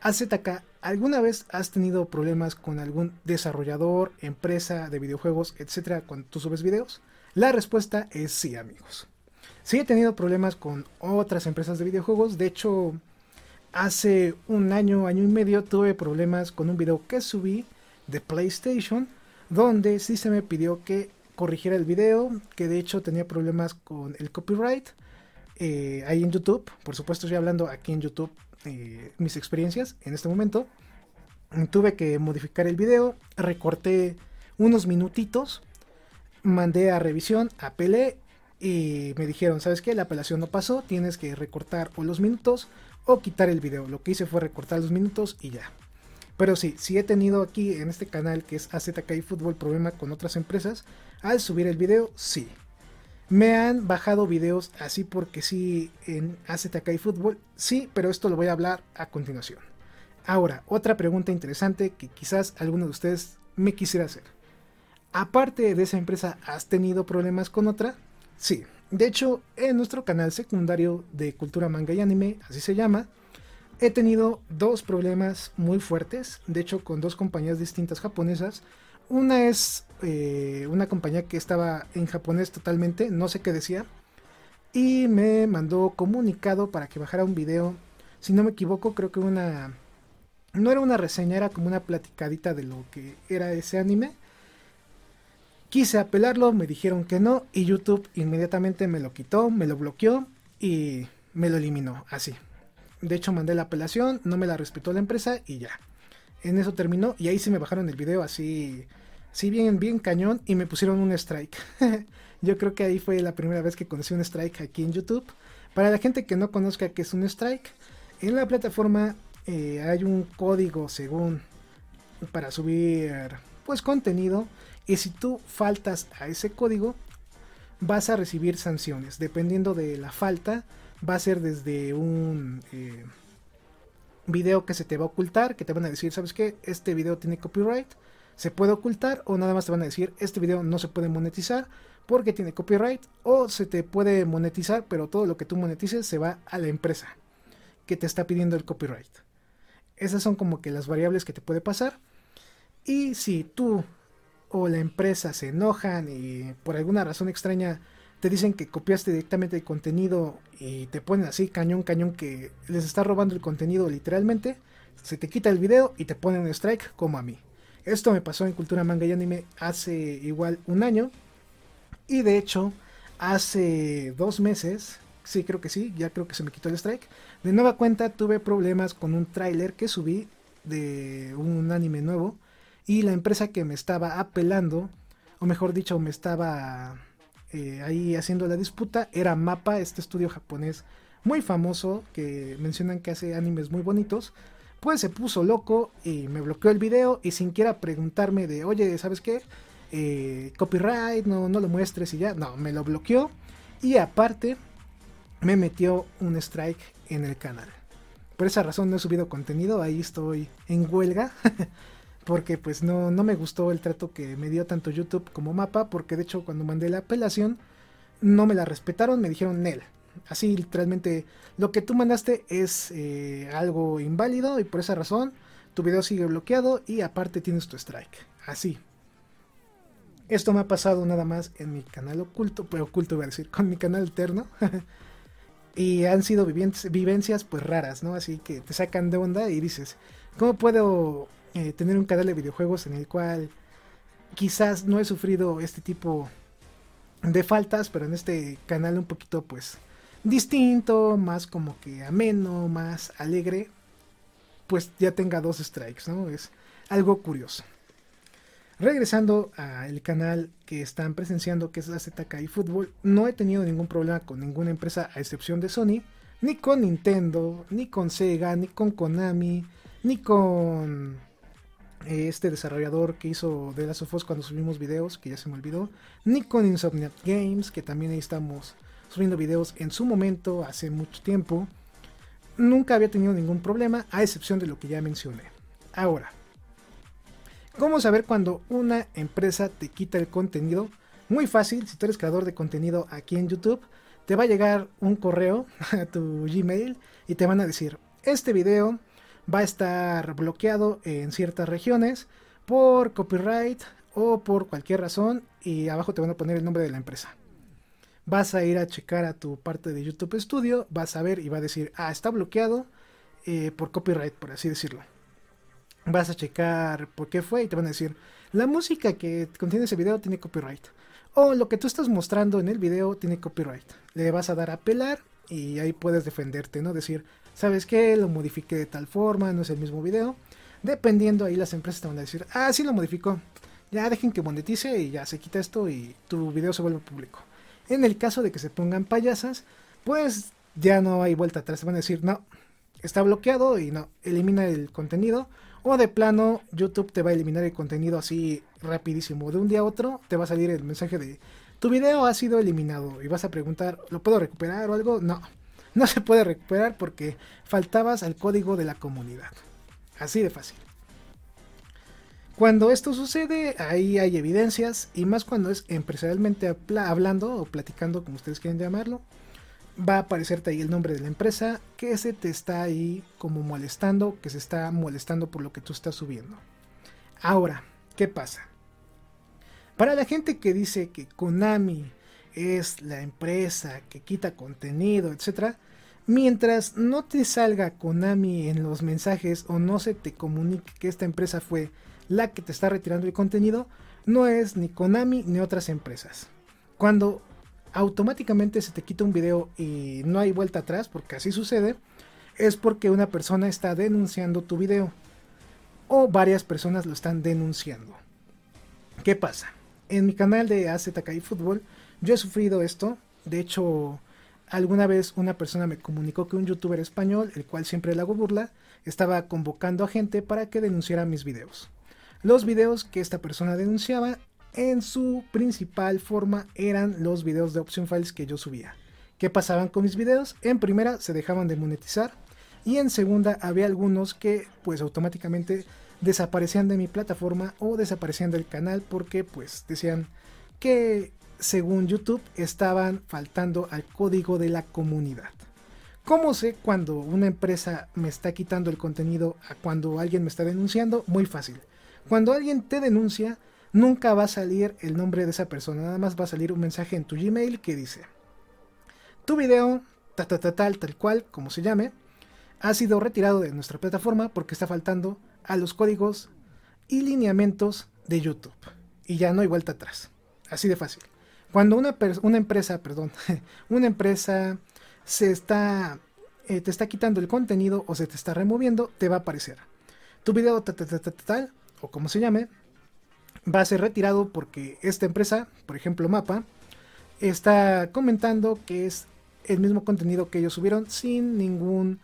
A: AZK, ¿alguna vez has tenido problemas con algún desarrollador, empresa de videojuegos, etcétera, cuando tú subes videos? La respuesta es sí, amigos. Sí he tenido problemas con otras empresas de videojuegos, de hecho, hace un año, año y medio tuve problemas con un video que subí de PlayStation, donde sí se me pidió que corrigiera el video, que de hecho tenía problemas con el copyright. Eh, ahí en YouTube, por supuesto estoy hablando aquí en YouTube eh, mis experiencias en este momento. Tuve que modificar el video, recorté unos minutitos, mandé a revisión, apelé y me dijeron, ¿sabes qué? La apelación no pasó, tienes que recortar o los minutos o quitar el video. Lo que hice fue recortar los minutos y ya. Pero sí, sí he tenido aquí en este canal que es AZK Fútbol problema con otras empresas. Al subir el video, sí. Me han bajado videos así porque sí en AZK Fútbol, sí, pero esto lo voy a hablar a continuación. Ahora, otra pregunta interesante que quizás alguno de ustedes me quisiera hacer. Aparte de esa empresa, ¿has tenido problemas con otra? Sí, de hecho, en nuestro canal secundario de cultura manga y anime, así se llama, he tenido dos problemas muy fuertes, de hecho con dos compañías distintas japonesas. Una es eh, una compañía que estaba en japonés totalmente, no sé qué decía, y me mandó comunicado para que bajara un video, si no me equivoco, creo que una... No era una reseña, era como una platicadita de lo que era ese anime Quise apelarlo, me dijeron que no y YouTube inmediatamente me lo quitó, me lo bloqueó y me lo eliminó, así. De hecho mandé la apelación, no me la respetó la empresa y ya. En eso terminó y ahí sí me bajaron el video así, sí bien, bien cañón y me pusieron un strike. Yo creo que ahí fue la primera vez que conocí un strike aquí en YouTube. Para la gente que no conozca qué es un strike, en la plataforma eh, hay un código según para subir pues contenido y si tú faltas a ese código, vas a recibir sanciones. Dependiendo de la falta, va a ser desde un eh, video que se te va a ocultar, que te van a decir, ¿sabes qué? Este video tiene copyright, se puede ocultar, o nada más te van a decir, este video no se puede monetizar porque tiene copyright, o se te puede monetizar, pero todo lo que tú monetices se va a la empresa que te está pidiendo el copyright. Esas son como que las variables que te puede pasar. Y si tú o la empresa se enojan y por alguna razón extraña te dicen que copiaste directamente el contenido y te ponen así cañón cañón que les está robando el contenido literalmente, se te quita el video y te ponen un strike como a mí. Esto me pasó en Cultura Manga y Anime hace igual un año y de hecho hace dos meses, sí creo que sí, ya creo que se me quitó el strike, de nueva cuenta tuve problemas con un tráiler que subí de un anime nuevo y la empresa que me estaba apelando, o mejor dicho, me estaba eh, ahí haciendo la disputa, era Mapa, este estudio japonés muy famoso que mencionan que hace animes muy bonitos. Pues se puso loco y me bloqueó el video y sin quiera preguntarme de, oye, ¿sabes qué? Eh, copyright, no, no lo muestres y ya. No, me lo bloqueó y aparte me metió un strike en el canal. Por esa razón no he subido contenido, ahí estoy en huelga. porque pues no, no me gustó el trato que me dio tanto YouTube como Mapa, porque de hecho cuando mandé la apelación no me la respetaron, me dijeron Nel. Así literalmente lo que tú mandaste es eh, algo inválido y por esa razón tu video sigue bloqueado y aparte tienes tu strike. Así. Esto me ha pasado nada más en mi canal oculto, pues oculto voy a decir, con mi canal alterno. y han sido vivencias pues raras, ¿no? Así que te sacan de onda y dices, ¿cómo puedo eh, tener un canal de videojuegos en el cual quizás no he sufrido este tipo de faltas, pero en este canal un poquito pues distinto, más como que ameno, más alegre, pues ya tenga dos strikes, ¿no? Es algo curioso. Regresando al canal que están presenciando, que es la ZK Fútbol, no he tenido ningún problema con ninguna empresa a excepción de Sony, ni con Nintendo, ni con Sega, ni con Konami, ni con este desarrollador que hizo de Last of Us cuando subimos videos, que ya se me olvidó, ni con Insomniac Games, que también ahí estamos subiendo videos en su momento, hace mucho tiempo. Nunca había tenido ningún problema, a excepción de lo que ya mencioné. Ahora, ¿cómo saber cuando una empresa te quita el contenido? Muy fácil, si tú eres creador de contenido aquí en YouTube, te va a llegar un correo a tu Gmail y te van a decir, este video va a estar bloqueado en ciertas regiones por copyright o por cualquier razón y abajo te van a poner el nombre de la empresa. Vas a ir a checar a tu parte de YouTube Studio, vas a ver y va a decir, ah, está bloqueado eh, por copyright, por así decirlo. Vas a checar por qué fue y te van a decir, la música que contiene ese video tiene copyright. O lo que tú estás mostrando en el video tiene copyright. Le vas a dar a apelar y ahí puedes defenderte, ¿no? Decir, ¿sabes qué? Lo modifiqué de tal forma, no es el mismo video. Dependiendo, ahí las empresas te van a decir, ah, sí lo modificó. Ya dejen que monetice y ya se quita esto y tu video se vuelve público. En el caso de que se pongan payasas, pues ya no hay vuelta atrás. Te van a decir, no, está bloqueado y no, elimina el contenido. O de plano, YouTube te va a eliminar el contenido así rapidísimo. De un día a otro te va a salir el mensaje de tu video ha sido eliminado. Y vas a preguntar, ¿lo puedo recuperar o algo? No, no se puede recuperar porque faltabas al código de la comunidad. Así de fácil. Cuando esto sucede, ahí hay evidencias, y más cuando es empresarialmente hablando o platicando, como ustedes quieren llamarlo, va a aparecerte ahí el nombre de la empresa que se te está ahí como molestando, que se está molestando por lo que tú estás subiendo. Ahora, ¿qué pasa? Para la gente que dice que Konami es la empresa que quita contenido, etc., mientras no te salga Konami en los mensajes o no se te comunique que esta empresa fue la que te está retirando el contenido, no es ni Konami ni otras empresas. Cuando automáticamente se te quita un video y no hay vuelta atrás, porque así sucede, es porque una persona está denunciando tu video. O varias personas lo están denunciando. ¿Qué pasa? En mi canal de AZKI Fútbol, yo he sufrido esto. De hecho, alguna vez una persona me comunicó que un youtuber español, el cual siempre le hago burla, estaba convocando a gente para que denunciara mis videos. Los videos que esta persona denunciaba en su principal forma eran los videos de option files que yo subía. ¿Qué pasaban con mis videos? En primera se dejaban de monetizar y en segunda había algunos que pues automáticamente desaparecían de mi plataforma o desaparecían del canal porque pues decían que según YouTube estaban faltando al código de la comunidad. ¿Cómo sé cuando una empresa me está quitando el contenido a cuando alguien me está denunciando? Muy fácil. Cuando alguien te denuncia, nunca va a salir el nombre de esa persona, nada más va a salir un mensaje en tu Gmail que dice, tu video, tal, tal, tal cual, como se llame, ha sido retirado de nuestra plataforma porque está faltando a los códigos y lineamientos de YouTube. Y ya no hay vuelta atrás. Así de fácil. Cuando una, empresa, perdón, una empresa se está, eh, te está quitando el contenido o se te está removiendo, te va a aparecer. Tu video tal, o como se llame, va a ser retirado porque esta empresa, por ejemplo Mapa, está comentando que es el mismo contenido que ellos subieron sin ningún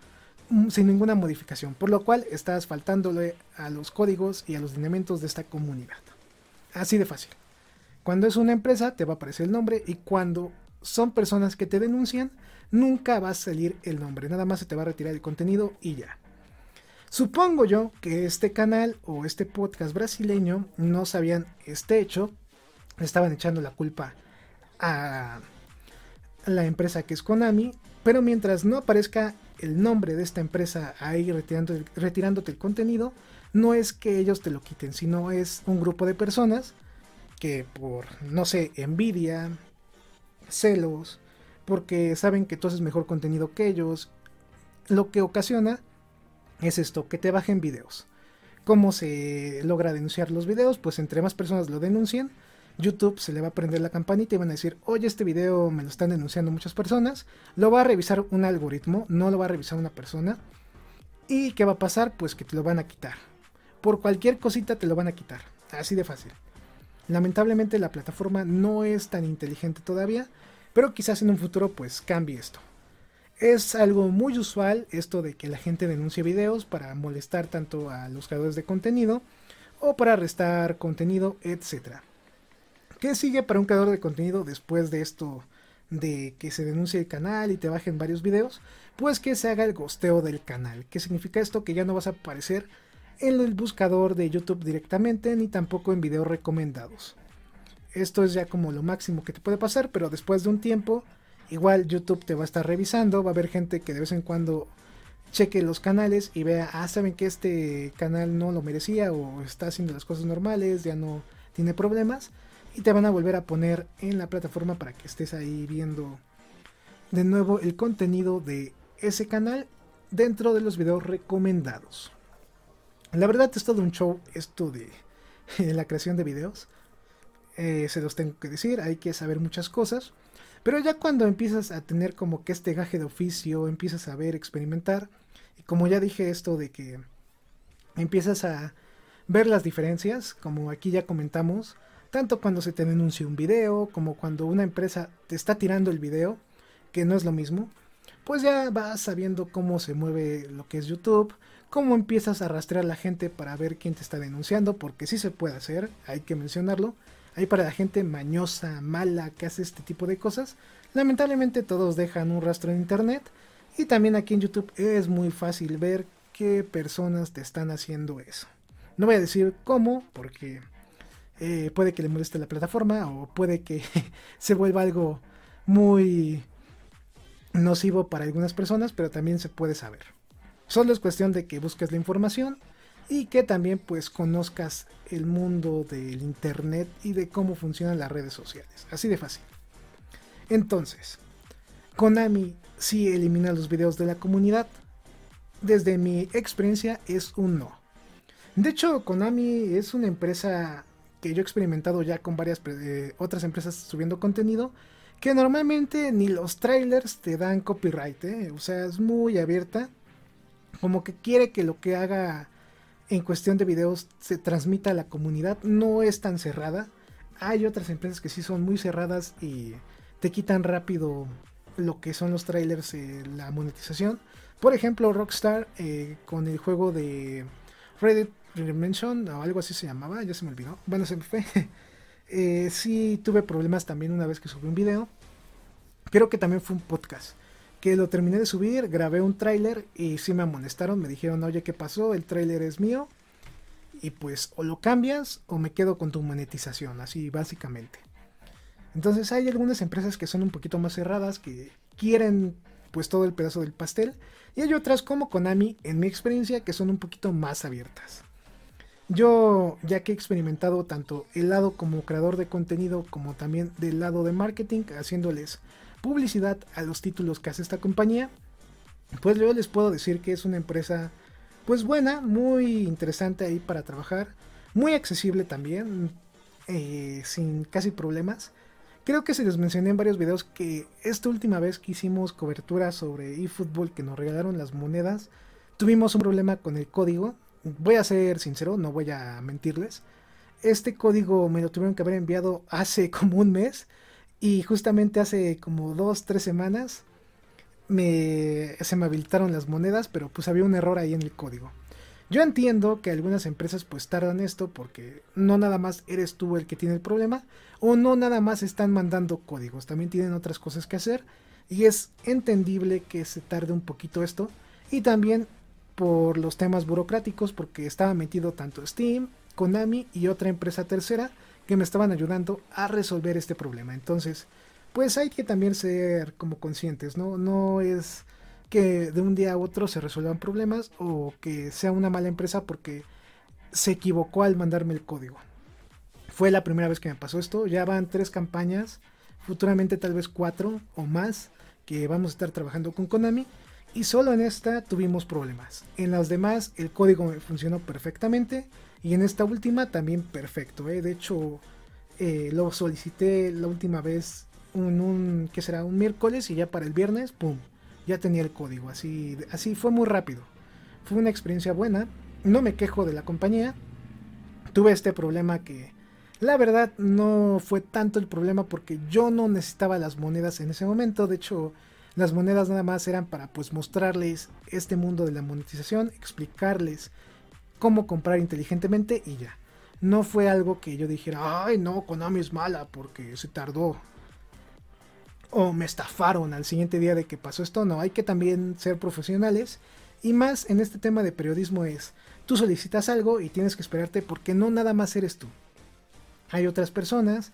A: sin ninguna modificación, por lo cual estás faltándole a los códigos y a los lineamientos de esta comunidad. Así de fácil. Cuando es una empresa te va a aparecer el nombre y cuando son personas que te denuncian nunca va a salir el nombre, nada más se te va a retirar el contenido y ya. Supongo yo que este canal o este podcast brasileño no sabían este hecho, estaban echando la culpa a la empresa que es Konami, pero mientras no aparezca el nombre de esta empresa ahí retirándote el contenido, no es que ellos te lo quiten, sino es un grupo de personas que por, no sé, envidia, celos, porque saben que tú haces mejor contenido que ellos, lo que ocasiona es esto, que te bajen videos. ¿Cómo se logra denunciar los videos? Pues entre más personas lo denuncien, YouTube se le va a prender la campanita y van a decir, oye, este video me lo están denunciando muchas personas. Lo va a revisar un algoritmo, no lo va a revisar una persona. ¿Y qué va a pasar? Pues que te lo van a quitar. Por cualquier cosita te lo van a quitar. Así de fácil. Lamentablemente la plataforma no es tan inteligente todavía, pero quizás en un futuro pues cambie esto. Es algo muy usual esto de que la gente denuncie videos para molestar tanto a los creadores de contenido o para restar contenido, etc. ¿Qué sigue para un creador de contenido después de esto de que se denuncie el canal y te bajen varios videos? Pues que se haga el gosteo del canal. ¿Qué significa esto? Que ya no vas a aparecer en el buscador de YouTube directamente ni tampoco en videos recomendados. Esto es ya como lo máximo que te puede pasar, pero después de un tiempo Igual YouTube te va a estar revisando, va a haber gente que de vez en cuando cheque los canales y vea, ah, saben que este canal no lo merecía o está haciendo las cosas normales, ya no tiene problemas y te van a volver a poner en la plataforma para que estés ahí viendo de nuevo el contenido de ese canal dentro de los videos recomendados. La verdad es todo un show esto de la creación de videos. Eh, se los tengo que decir, hay que saber muchas cosas. Pero ya cuando empiezas a tener como que este gaje de oficio, empiezas a ver, experimentar, y como ya dije esto de que empiezas a ver las diferencias, como aquí ya comentamos, tanto cuando se te denuncia un video, como cuando una empresa te está tirando el video, que no es lo mismo, pues ya vas sabiendo cómo se mueve lo que es YouTube, cómo empiezas a rastrear a la gente para ver quién te está denunciando, porque sí se puede hacer, hay que mencionarlo. Hay para la gente mañosa, mala, que hace este tipo de cosas. Lamentablemente todos dejan un rastro en internet. Y también aquí en YouTube es muy fácil ver qué personas te están haciendo eso. No voy a decir cómo, porque eh, puede que le moleste la plataforma o puede que se vuelva algo muy nocivo para algunas personas, pero también se puede saber. Solo es cuestión de que busques la información y que también pues conozcas el mundo del internet y de cómo funcionan las redes sociales. Así de fácil. Entonces, Konami sí elimina los videos de la comunidad. Desde mi experiencia es un no. De hecho, Konami es una empresa que yo he experimentado ya con varias eh, otras empresas subiendo contenido, que normalmente ni los trailers te dan copyright, ¿eh? o sea, es muy abierta, como que quiere que lo que haga en cuestión de videos se transmita a la comunidad, no es tan cerrada. Hay otras empresas que sí son muy cerradas y te quitan rápido lo que son los trailers, eh, la monetización. Por ejemplo, Rockstar eh, con el juego de Reddit Redemption o algo así se llamaba, ya se me olvidó. Bueno, se me fue. eh, sí tuve problemas también una vez que subí un video. Creo que también fue un podcast. Que lo terminé de subir, grabé un tráiler y sí me amonestaron. Me dijeron, oye, ¿qué pasó? El tráiler es mío. Y pues o lo cambias o me quedo con tu monetización, así básicamente. Entonces hay algunas empresas que son un poquito más cerradas, que quieren pues todo el pedazo del pastel. Y hay otras como Konami, en mi experiencia, que son un poquito más abiertas. Yo, ya que he experimentado tanto el lado como creador de contenido como también del lado de marketing, haciéndoles publicidad a los títulos que hace esta compañía, pues yo les puedo decir que es una empresa pues buena, muy interesante ahí para trabajar, muy accesible también, eh, sin casi problemas. Creo que se les mencioné en varios videos que esta última vez que hicimos cobertura sobre eFootball que nos regalaron las monedas, tuvimos un problema con el código voy a ser sincero, no voy a mentirles. Este código me lo tuvieron que haber enviado hace como un mes y justamente hace como dos, tres semanas me, se me habilitaron las monedas, pero pues había un error ahí en el código. Yo entiendo que algunas empresas pues tardan esto porque no nada más eres tú el que tiene el problema o no nada más están mandando códigos, también tienen otras cosas que hacer y es entendible que se tarde un poquito esto y también por los temas burocráticos, porque estaba metido tanto Steam, Konami y otra empresa tercera que me estaban ayudando a resolver este problema. Entonces, pues hay que también ser como conscientes, ¿no? No es que de un día a otro se resuelvan problemas o que sea una mala empresa porque se equivocó al mandarme el código. Fue la primera vez que me pasó esto, ya van tres campañas, futuramente tal vez cuatro o más que vamos a estar trabajando con Konami y solo en esta tuvimos problemas. En las demás el código funcionó perfectamente y en esta última también perfecto. ¿eh? De hecho, eh, lo solicité la última vez un, ¿qué será? un miércoles y ya para el viernes, ¡pum! Ya tenía el código. Así, así fue muy rápido. Fue una experiencia buena. No me quejo de la compañía. Tuve este problema que la verdad no fue tanto el problema porque yo no necesitaba las monedas en ese momento. De hecho, las monedas nada más eran para pues mostrarles este mundo de la monetización, explicarles cómo comprar inteligentemente y ya. No fue algo que yo dijera, ay no, Konami es mala porque se tardó. O me estafaron al siguiente día de que pasó esto. No, hay que también ser profesionales. Y más en este tema de periodismo es, tú solicitas algo y tienes que esperarte porque no nada más eres tú. Hay otras personas,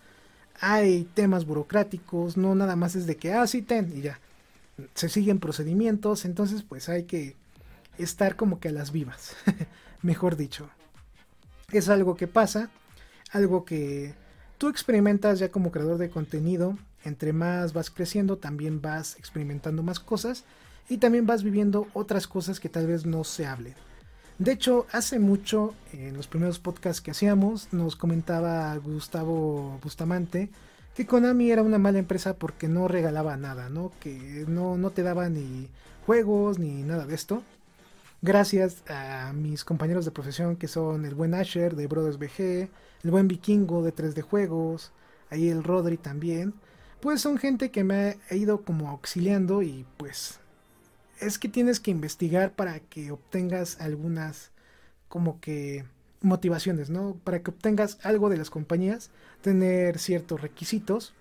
A: hay temas burocráticos, no nada más es de que, ah, ten y ya se siguen procedimientos, entonces pues hay que estar como que a las vivas, mejor dicho. Es algo que pasa, algo que tú experimentas ya como creador de contenido, entre más vas creciendo también vas experimentando más cosas y también vas viviendo otras cosas que tal vez no se hablen. De hecho, hace mucho, en los primeros podcasts que hacíamos, nos comentaba Gustavo Bustamante que Konami era una mala empresa porque no regalaba nada, ¿no? Que no, no te daba ni juegos ni nada de esto. Gracias a mis compañeros de profesión que son el buen Asher de Brothers BG, el buen Vikingo de 3D Juegos, ahí el Rodri también. Pues son gente que me ha ido como auxiliando y pues es que tienes que investigar para que obtengas algunas como que motivaciones, ¿no? Para que obtengas algo de las compañías, tener ciertos requisitos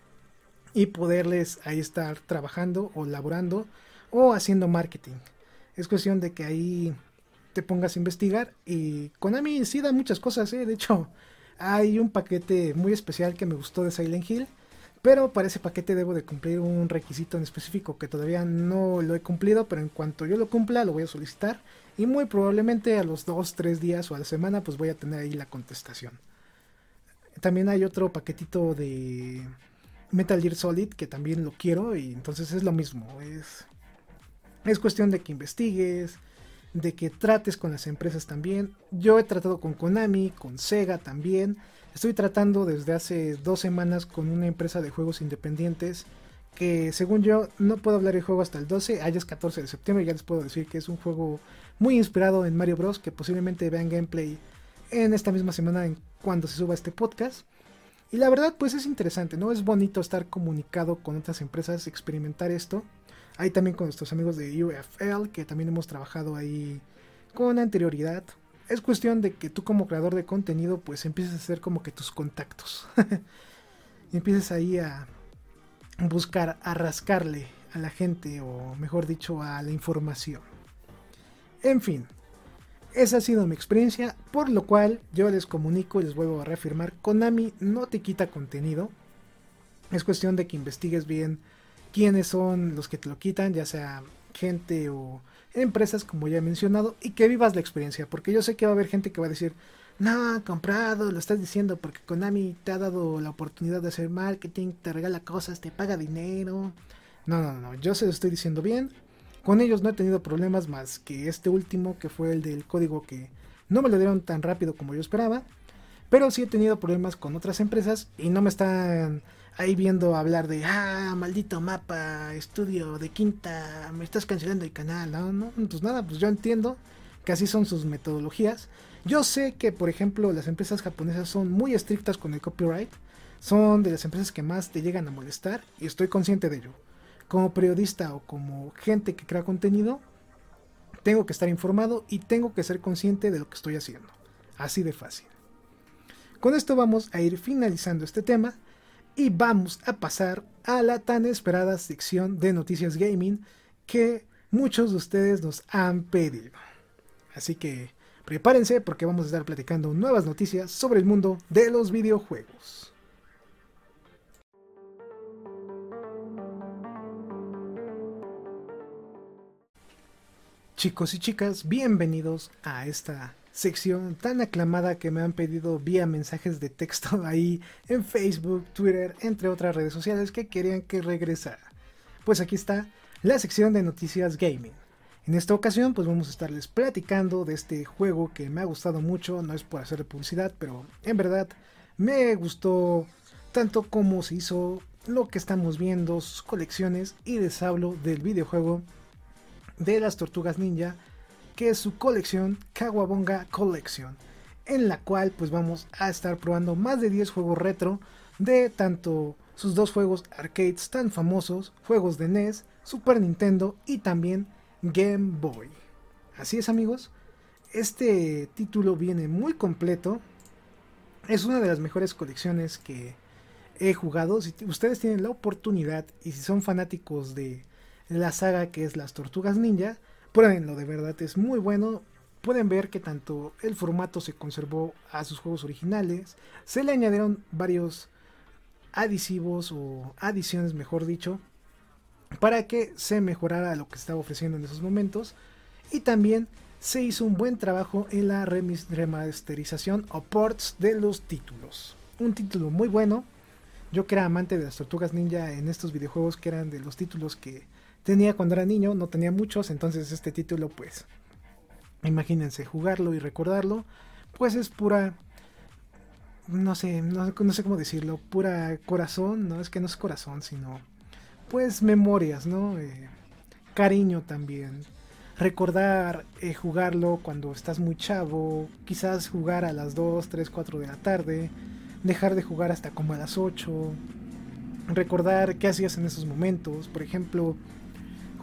A: y poderles ahí estar trabajando o laborando o haciendo marketing. Es cuestión de que ahí te pongas a investigar y Konami sí da muchas cosas, ¿eh? De hecho, hay un paquete muy especial que me gustó de Silent Hill, pero para ese paquete debo de cumplir un requisito en específico que todavía no lo he cumplido, pero en cuanto yo lo cumpla lo voy a solicitar y muy probablemente a los 2, 3 días o a la semana pues voy a tener ahí la contestación. También hay otro paquetito de Metal Gear Solid que también lo quiero y entonces es lo mismo. Es, es cuestión de que investigues, de que trates con las empresas también. Yo he tratado con Konami, con Sega también. Estoy tratando desde hace dos semanas con una empresa de juegos independientes que según yo no puedo hablar de juego hasta el 12, allá es 14 de septiembre, ya les puedo decir que es un juego muy inspirado en Mario Bros, que posiblemente vean gameplay en esta misma semana en cuando se suba este podcast. Y la verdad pues es interesante, ¿no? Es bonito estar comunicado con otras empresas, experimentar esto. Ahí también con nuestros amigos de UFL, que también hemos trabajado ahí con anterioridad. Es cuestión de que tú como creador de contenido pues empieces a hacer como que tus contactos. y empieces ahí a buscar a rascarle a la gente o mejor dicho a la información. En fin, esa ha sido mi experiencia, por lo cual yo les comunico y les vuelvo a reafirmar, Konami no te quita contenido. Es cuestión de que investigues bien quiénes son los que te lo quitan, ya sea gente o empresas como ya he mencionado, y que vivas la experiencia, porque yo sé que va a haber gente que va a decir, no, comprado, lo estás diciendo porque Konami te ha dado la oportunidad de hacer marketing, te regala cosas, te paga dinero. No, no, no, yo se lo estoy diciendo bien. Con ellos no he tenido problemas más que este último, que fue el del código que no me lo dieron tan rápido como yo esperaba. Pero sí he tenido problemas con otras empresas y no me están ahí viendo hablar de, ah, maldito mapa, estudio de quinta, me estás cancelando el canal. No, no, pues nada, pues yo entiendo que así son sus metodologías. Yo sé que, por ejemplo, las empresas japonesas son muy estrictas con el copyright, son de las empresas que más te llegan a molestar y estoy consciente de ello. Como periodista o como gente que crea contenido, tengo que estar informado y tengo que ser consciente de lo que estoy haciendo. Así de fácil. Con esto vamos a ir finalizando este tema y vamos a pasar a la tan esperada sección de noticias gaming que muchos de ustedes nos han pedido. Así que Prepárense porque vamos a estar platicando nuevas noticias sobre el mundo de los videojuegos. Chicos y chicas, bienvenidos a esta sección tan aclamada que me han pedido vía mensajes de texto ahí en Facebook, Twitter, entre otras redes sociales que querían que regresara. Pues aquí está la sección de noticias gaming. En esta ocasión pues vamos a estarles platicando de este juego que me ha gustado mucho, no es por hacer publicidad, pero en verdad me gustó tanto como se hizo lo que estamos viendo, sus colecciones y les hablo del videojuego de las tortugas ninja, que es su colección Kawabonga Collection, en la cual pues vamos a estar probando más de 10 juegos retro de tanto sus dos juegos arcades tan famosos, juegos de NES, Super Nintendo y también Game Boy. Así es amigos, este título viene muy completo. Es una de las mejores colecciones que he jugado. Si ustedes tienen la oportunidad y si son fanáticos de la saga que es las Tortugas Ninja, pruébenlo, de verdad es muy bueno. Pueden ver que tanto el formato se conservó a sus juegos originales, se le añadieron varios adhesivos o adiciones, mejor dicho, para que se mejorara lo que estaba ofreciendo en esos momentos y también se hizo un buen trabajo en la remasterización o ports de los títulos. Un título muy bueno. Yo que era amante de las tortugas ninja en estos videojuegos que eran de los títulos que tenía cuando era niño, no tenía muchos, entonces este título pues imagínense jugarlo y recordarlo, pues es pura no sé, no, sé cómo decirlo, pura corazón, no es que no es corazón, sino pues memorias, ¿no? Eh, cariño también. Recordar eh, jugarlo cuando estás muy chavo, quizás jugar a las 2, 3, 4 de la tarde, dejar de jugar hasta como a las 8, recordar qué hacías en esos momentos, por ejemplo,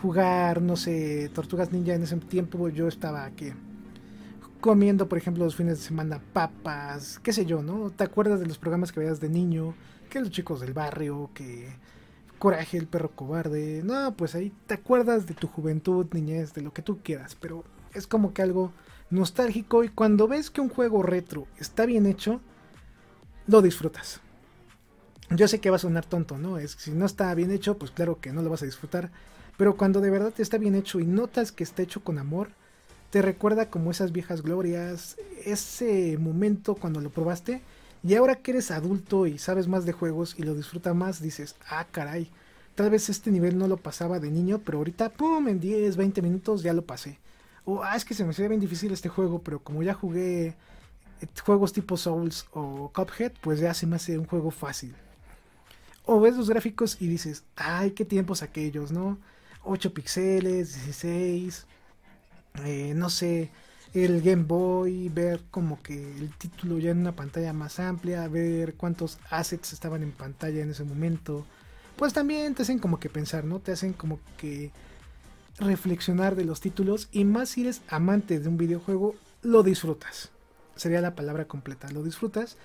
A: jugar, no sé, Tortugas Ninja en ese tiempo yo estaba aquí comiendo, por ejemplo, los fines de semana papas, qué sé yo, ¿no? ¿Te acuerdas de los programas que veías de niño? Que los chicos del barrio, que Coraje, el perro cobarde. No, pues ahí te acuerdas de tu juventud, niñez, de lo que tú quieras, pero es como que algo nostálgico y cuando ves que un juego retro está bien hecho, lo disfrutas. Yo sé que va a sonar tonto, ¿no? Es si no está bien hecho, pues claro que no lo vas a disfrutar, pero cuando de verdad está bien hecho y notas que está hecho con amor, te recuerda como esas viejas glorias, ese momento cuando lo probaste y ahora que eres adulto y sabes más de juegos y lo disfrutas más, dices, ah, caray, tal vez este nivel no lo pasaba de niño, pero ahorita, pum, en 10, 20 minutos ya lo pasé. O, ah, es que se me hacía bien difícil este juego, pero como ya jugué eh, juegos tipo Souls o Cuphead, pues ya se me hace un juego fácil. O ves los gráficos y dices, ay, qué tiempos aquellos, ¿no? 8 píxeles, 16, eh, no sé, el Game Boy, ver como que el título ya en una pantalla más amplia, ver cuántos assets estaban en pantalla en ese momento, pues también te hacen como que pensar, ¿no? Te hacen como que reflexionar de los títulos y más si eres amante de un videojuego, lo disfrutas. Sería la palabra completa, lo disfrutas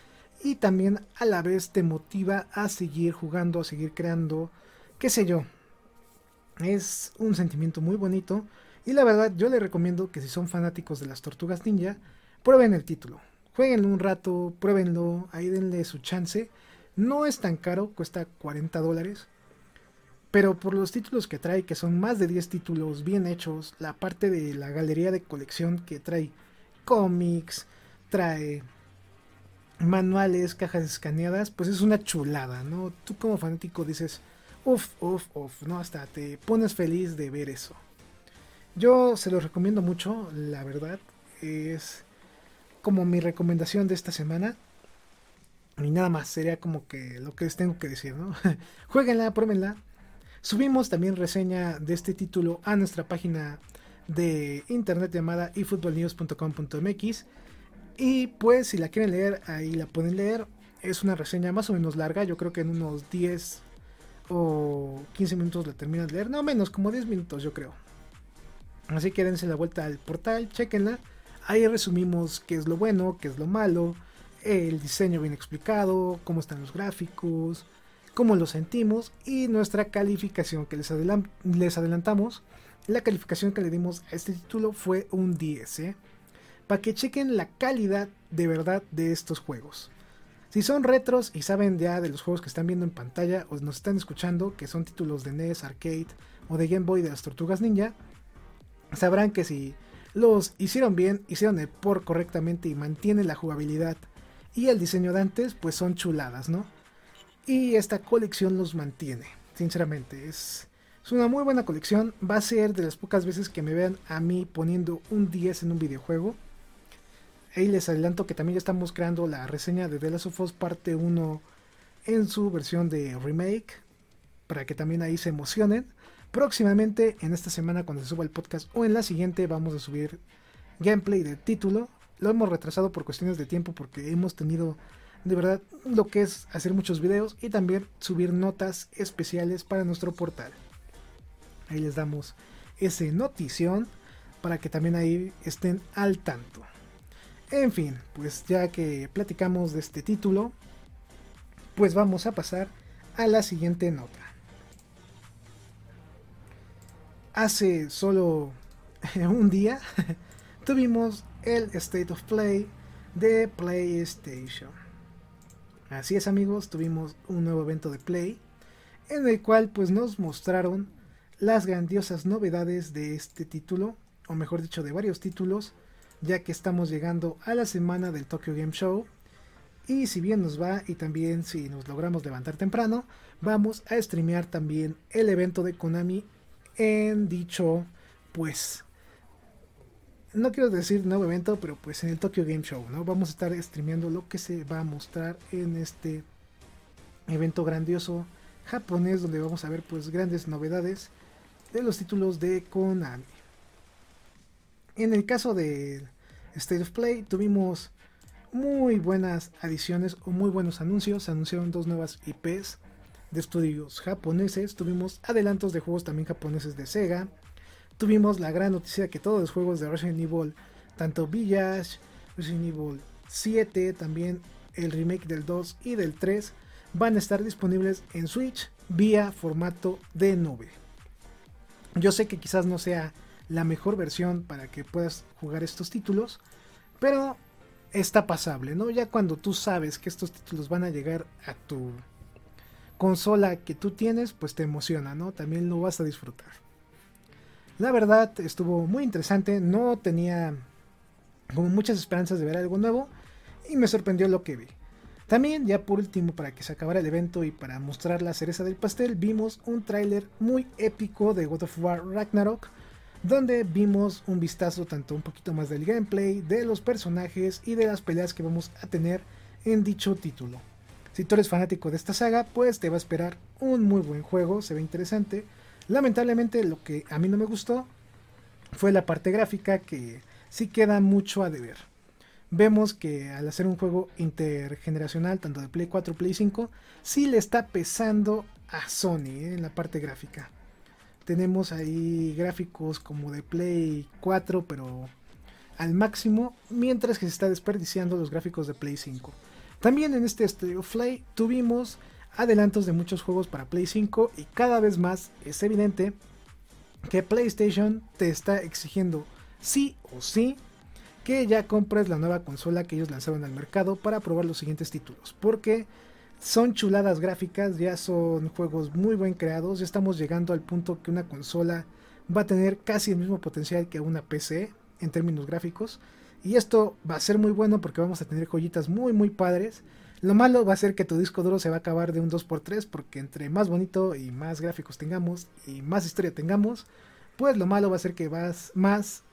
A: y también a la vez te motiva a seguir jugando, a seguir creando, qué sé yo. Es un sentimiento muy bonito y la verdad, yo les recomiendo que si son fanáticos de las tortugas ninja, prueben el título. Jueguenlo un rato, pruébenlo, ahí denle su chance. No es tan caro, cuesta 40 dólares. Pero por los títulos que trae, que son más de 10 títulos bien hechos, la parte de la galería de colección que trae cómics, trae manuales, cajas escaneadas, pues es una chulada, ¿no? Tú como fanático dices, uff, uff, uff, ¿no? Hasta te pones feliz de ver eso. Yo se los recomiendo mucho, la verdad. Es como mi recomendación de esta semana. Y nada más, sería como que lo que les tengo que decir, ¿no? Jueguenla, pruébenla. Subimos también reseña de este título a nuestra página de internet llamada efootballnews.com.mx. Y pues si la quieren leer, ahí la pueden leer. Es una reseña más o menos larga, yo creo que en unos 10 o 15 minutos la terminan de leer. No menos, como 10 minutos yo creo. Así que dense la vuelta al portal, chequenla. Ahí resumimos qué es lo bueno, qué es lo malo, el diseño bien explicado, cómo están los gráficos, cómo lo sentimos y nuestra calificación que les, les adelantamos. La calificación que le dimos a este título fue un 10, ¿eh? para que chequen la calidad de verdad de estos juegos. Si son retros y saben ya de los juegos que están viendo en pantalla o nos están escuchando, que son títulos de NES, Arcade o de Game Boy de las Tortugas Ninja, sabrán que si los hicieron bien, hicieron el por correctamente y mantienen la jugabilidad y el diseño de antes, pues son chuladas, ¿no? Y esta colección los mantiene, sinceramente. Es, es una muy buena colección. Va a ser de las pocas veces que me vean a mí poniendo un 10 en un videojuego. Ahí les adelanto que también ya estamos creando la reseña de The Last of Us parte 1 en su versión de remake. Para que también ahí se emocionen. Próximamente, en esta semana cuando se suba el podcast o en la siguiente, vamos a subir gameplay del título. Lo hemos retrasado por cuestiones de tiempo porque hemos tenido de verdad lo que es hacer muchos videos y también subir notas especiales para nuestro portal. Ahí les damos ese notición para que también ahí estén al tanto. En fin, pues ya que platicamos de este título, pues vamos a pasar a la siguiente nota. hace solo un día tuvimos el State of Play de PlayStation. Así es amigos, tuvimos un nuevo evento de Play en el cual pues nos mostraron las grandiosas novedades de este título, o mejor dicho de varios títulos, ya que estamos llegando a la semana del Tokyo Game Show. Y si bien nos va y también si nos logramos levantar temprano, vamos a streamear también el evento de Konami en dicho, pues, no quiero decir nuevo evento, pero pues en el Tokyo Game Show, ¿no? Vamos a estar streameando lo que se va a mostrar en este evento grandioso japonés donde vamos a ver pues grandes novedades de los títulos de Konami. En el caso de State of Play tuvimos muy buenas adiciones o muy buenos anuncios. Se anunciaron dos nuevas IPs de estudios japoneses. Tuvimos adelantos de juegos también japoneses de Sega. Tuvimos la gran noticia que todos los juegos de Resident Evil, tanto Village, Resident Evil 7, también el remake del 2 y del 3, van a estar disponibles en Switch vía formato de nube. Yo sé que quizás no sea la mejor versión para que puedas jugar estos títulos, pero está pasable, ¿no? Ya cuando tú sabes que estos títulos van a llegar a tu consola que tú tienes, pues te emociona, ¿no? También lo vas a disfrutar. La verdad estuvo muy interesante, no tenía como muchas esperanzas de ver algo nuevo y me sorprendió lo que vi. También, ya por último, para que se acabara el evento y para mostrar la cereza del pastel, vimos un tráiler muy épico de God of War Ragnarok, donde vimos un vistazo tanto un poquito más del gameplay, de los personajes y de las peleas que vamos a tener en dicho título. Si tú eres fanático de esta saga, pues te va a esperar un muy buen juego, se ve interesante. Lamentablemente lo que a mí no me gustó fue la parte gráfica que sí queda mucho a deber vemos que al hacer un juego intergeneracional, tanto de Play 4 Play 5, sí le está pesando a Sony ¿eh? en la parte gráfica. Tenemos ahí gráficos como de Play 4, pero al máximo, mientras que se está desperdiciando los gráficos de Play 5. También en este Stereo Fly tuvimos adelantos de muchos juegos para Play 5 y cada vez más es evidente que PlayStation te está exigiendo sí o sí que ya compres la nueva consola que ellos lanzaron al mercado para probar los siguientes títulos. Porque son chuladas gráficas, ya son juegos muy bien creados, ya estamos llegando al punto que una consola va a tener casi el mismo potencial que una PC en términos gráficos. Y esto va a ser muy bueno porque vamos a tener joyitas muy muy padres. Lo malo va a ser que tu disco duro se va a acabar de un 2x3 porque entre más bonito y más gráficos tengamos y más historia tengamos, pues lo malo va a ser que vas más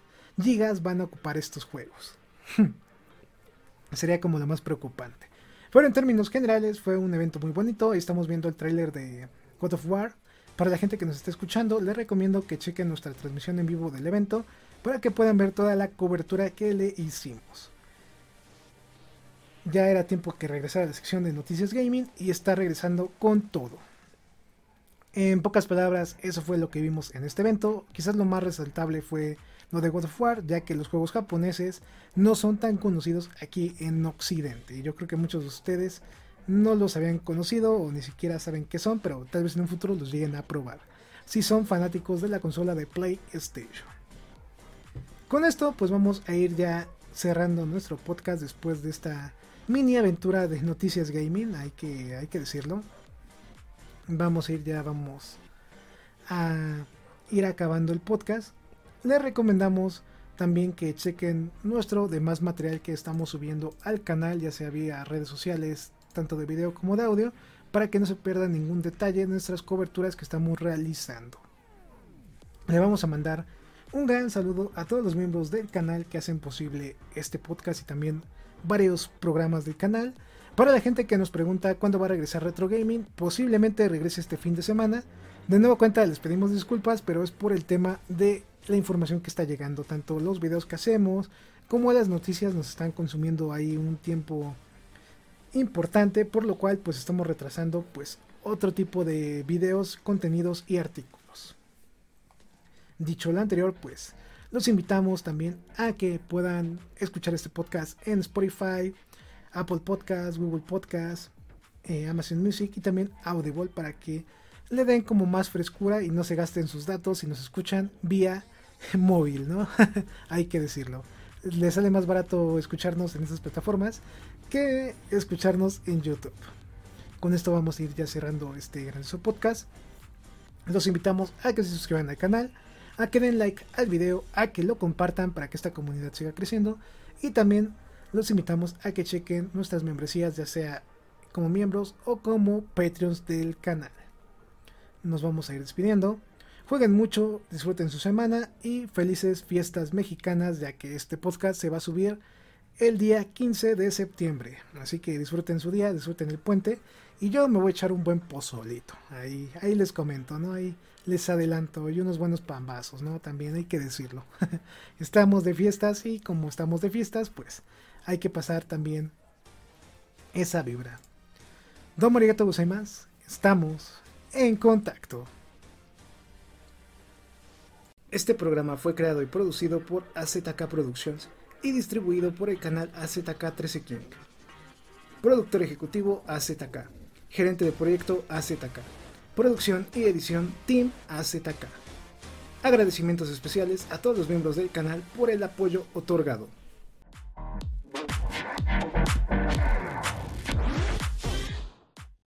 A: gigas van a ocupar estos juegos. Sería como lo más preocupante. Pero en términos generales fue un evento muy bonito. Estamos viendo el tráiler de God of War. Para la gente que nos está escuchando, les recomiendo que chequen nuestra transmisión en vivo del evento para que puedan ver toda la cobertura que le hicimos. Ya era tiempo que regresara a la sección de noticias gaming y está regresando con todo. En pocas palabras, eso fue lo que vimos en este evento. Quizás lo más resaltable fue lo de God of War, ya que los juegos japoneses no son tan conocidos aquí en Occidente. Y yo creo que muchos de ustedes no los habían conocido o ni siquiera saben qué son, pero tal vez en un futuro los lleguen a probar. Si son fanáticos de la consola de PlayStation. Con esto, pues vamos a ir ya cerrando nuestro podcast después de esta mini aventura de noticias gaming, hay que, hay que decirlo. Vamos a ir ya, vamos a ir acabando el podcast les recomendamos también que chequen nuestro demás material que estamos subiendo al canal, ya sea vía redes sociales, tanto de video como de audio, para que no se pierda ningún detalle de nuestras coberturas que estamos realizando. Le vamos a mandar un gran saludo a todos los miembros del canal que hacen posible este podcast y también varios programas del canal. Para la gente que nos pregunta cuándo va a regresar Retro Gaming, posiblemente regrese este fin de semana. De nuevo cuenta les pedimos disculpas, pero es por el tema de la información que está llegando, tanto los videos que hacemos como las noticias nos están consumiendo ahí un tiempo importante, por lo cual pues estamos retrasando pues otro tipo de videos, contenidos y artículos. Dicho lo anterior, pues los invitamos también a que puedan escuchar este podcast en Spotify, Apple Podcasts, Google Podcasts, eh, Amazon Music y también Audible para que le den como más frescura y no se gasten sus datos y nos escuchan vía móvil, ¿no? Hay que decirlo. Le sale más barato escucharnos en esas plataformas que escucharnos en YouTube. Con esto vamos a ir ya cerrando este grandioso podcast. Los invitamos a que se suscriban al canal, a que den like al video, a que lo compartan para que esta comunidad siga creciendo y también los invitamos a que chequen nuestras membresías ya sea como miembros o como Patreons del canal. Nos vamos a ir despidiendo. Jueguen mucho, disfruten su semana y felices fiestas mexicanas ya que este podcast se va a subir el día 15 de septiembre. Así que disfruten su día, disfruten el puente y yo me voy a echar un buen pozolito. Ahí, ahí les comento, ¿no? Ahí les adelanto y unos buenos pambazos, ¿no? También hay que decirlo. estamos de fiestas y como estamos de fiestas, pues hay que pasar también esa vibra. Domo arigato gozaimasu. Estamos en contacto. Este programa fue creado y producido por AZK Productions y distribuido por el canal AZK 13 King. Productor ejecutivo AZK. Gerente de proyecto AZK. Producción y edición Team AZK. Agradecimientos especiales a todos los miembros del canal por el apoyo otorgado.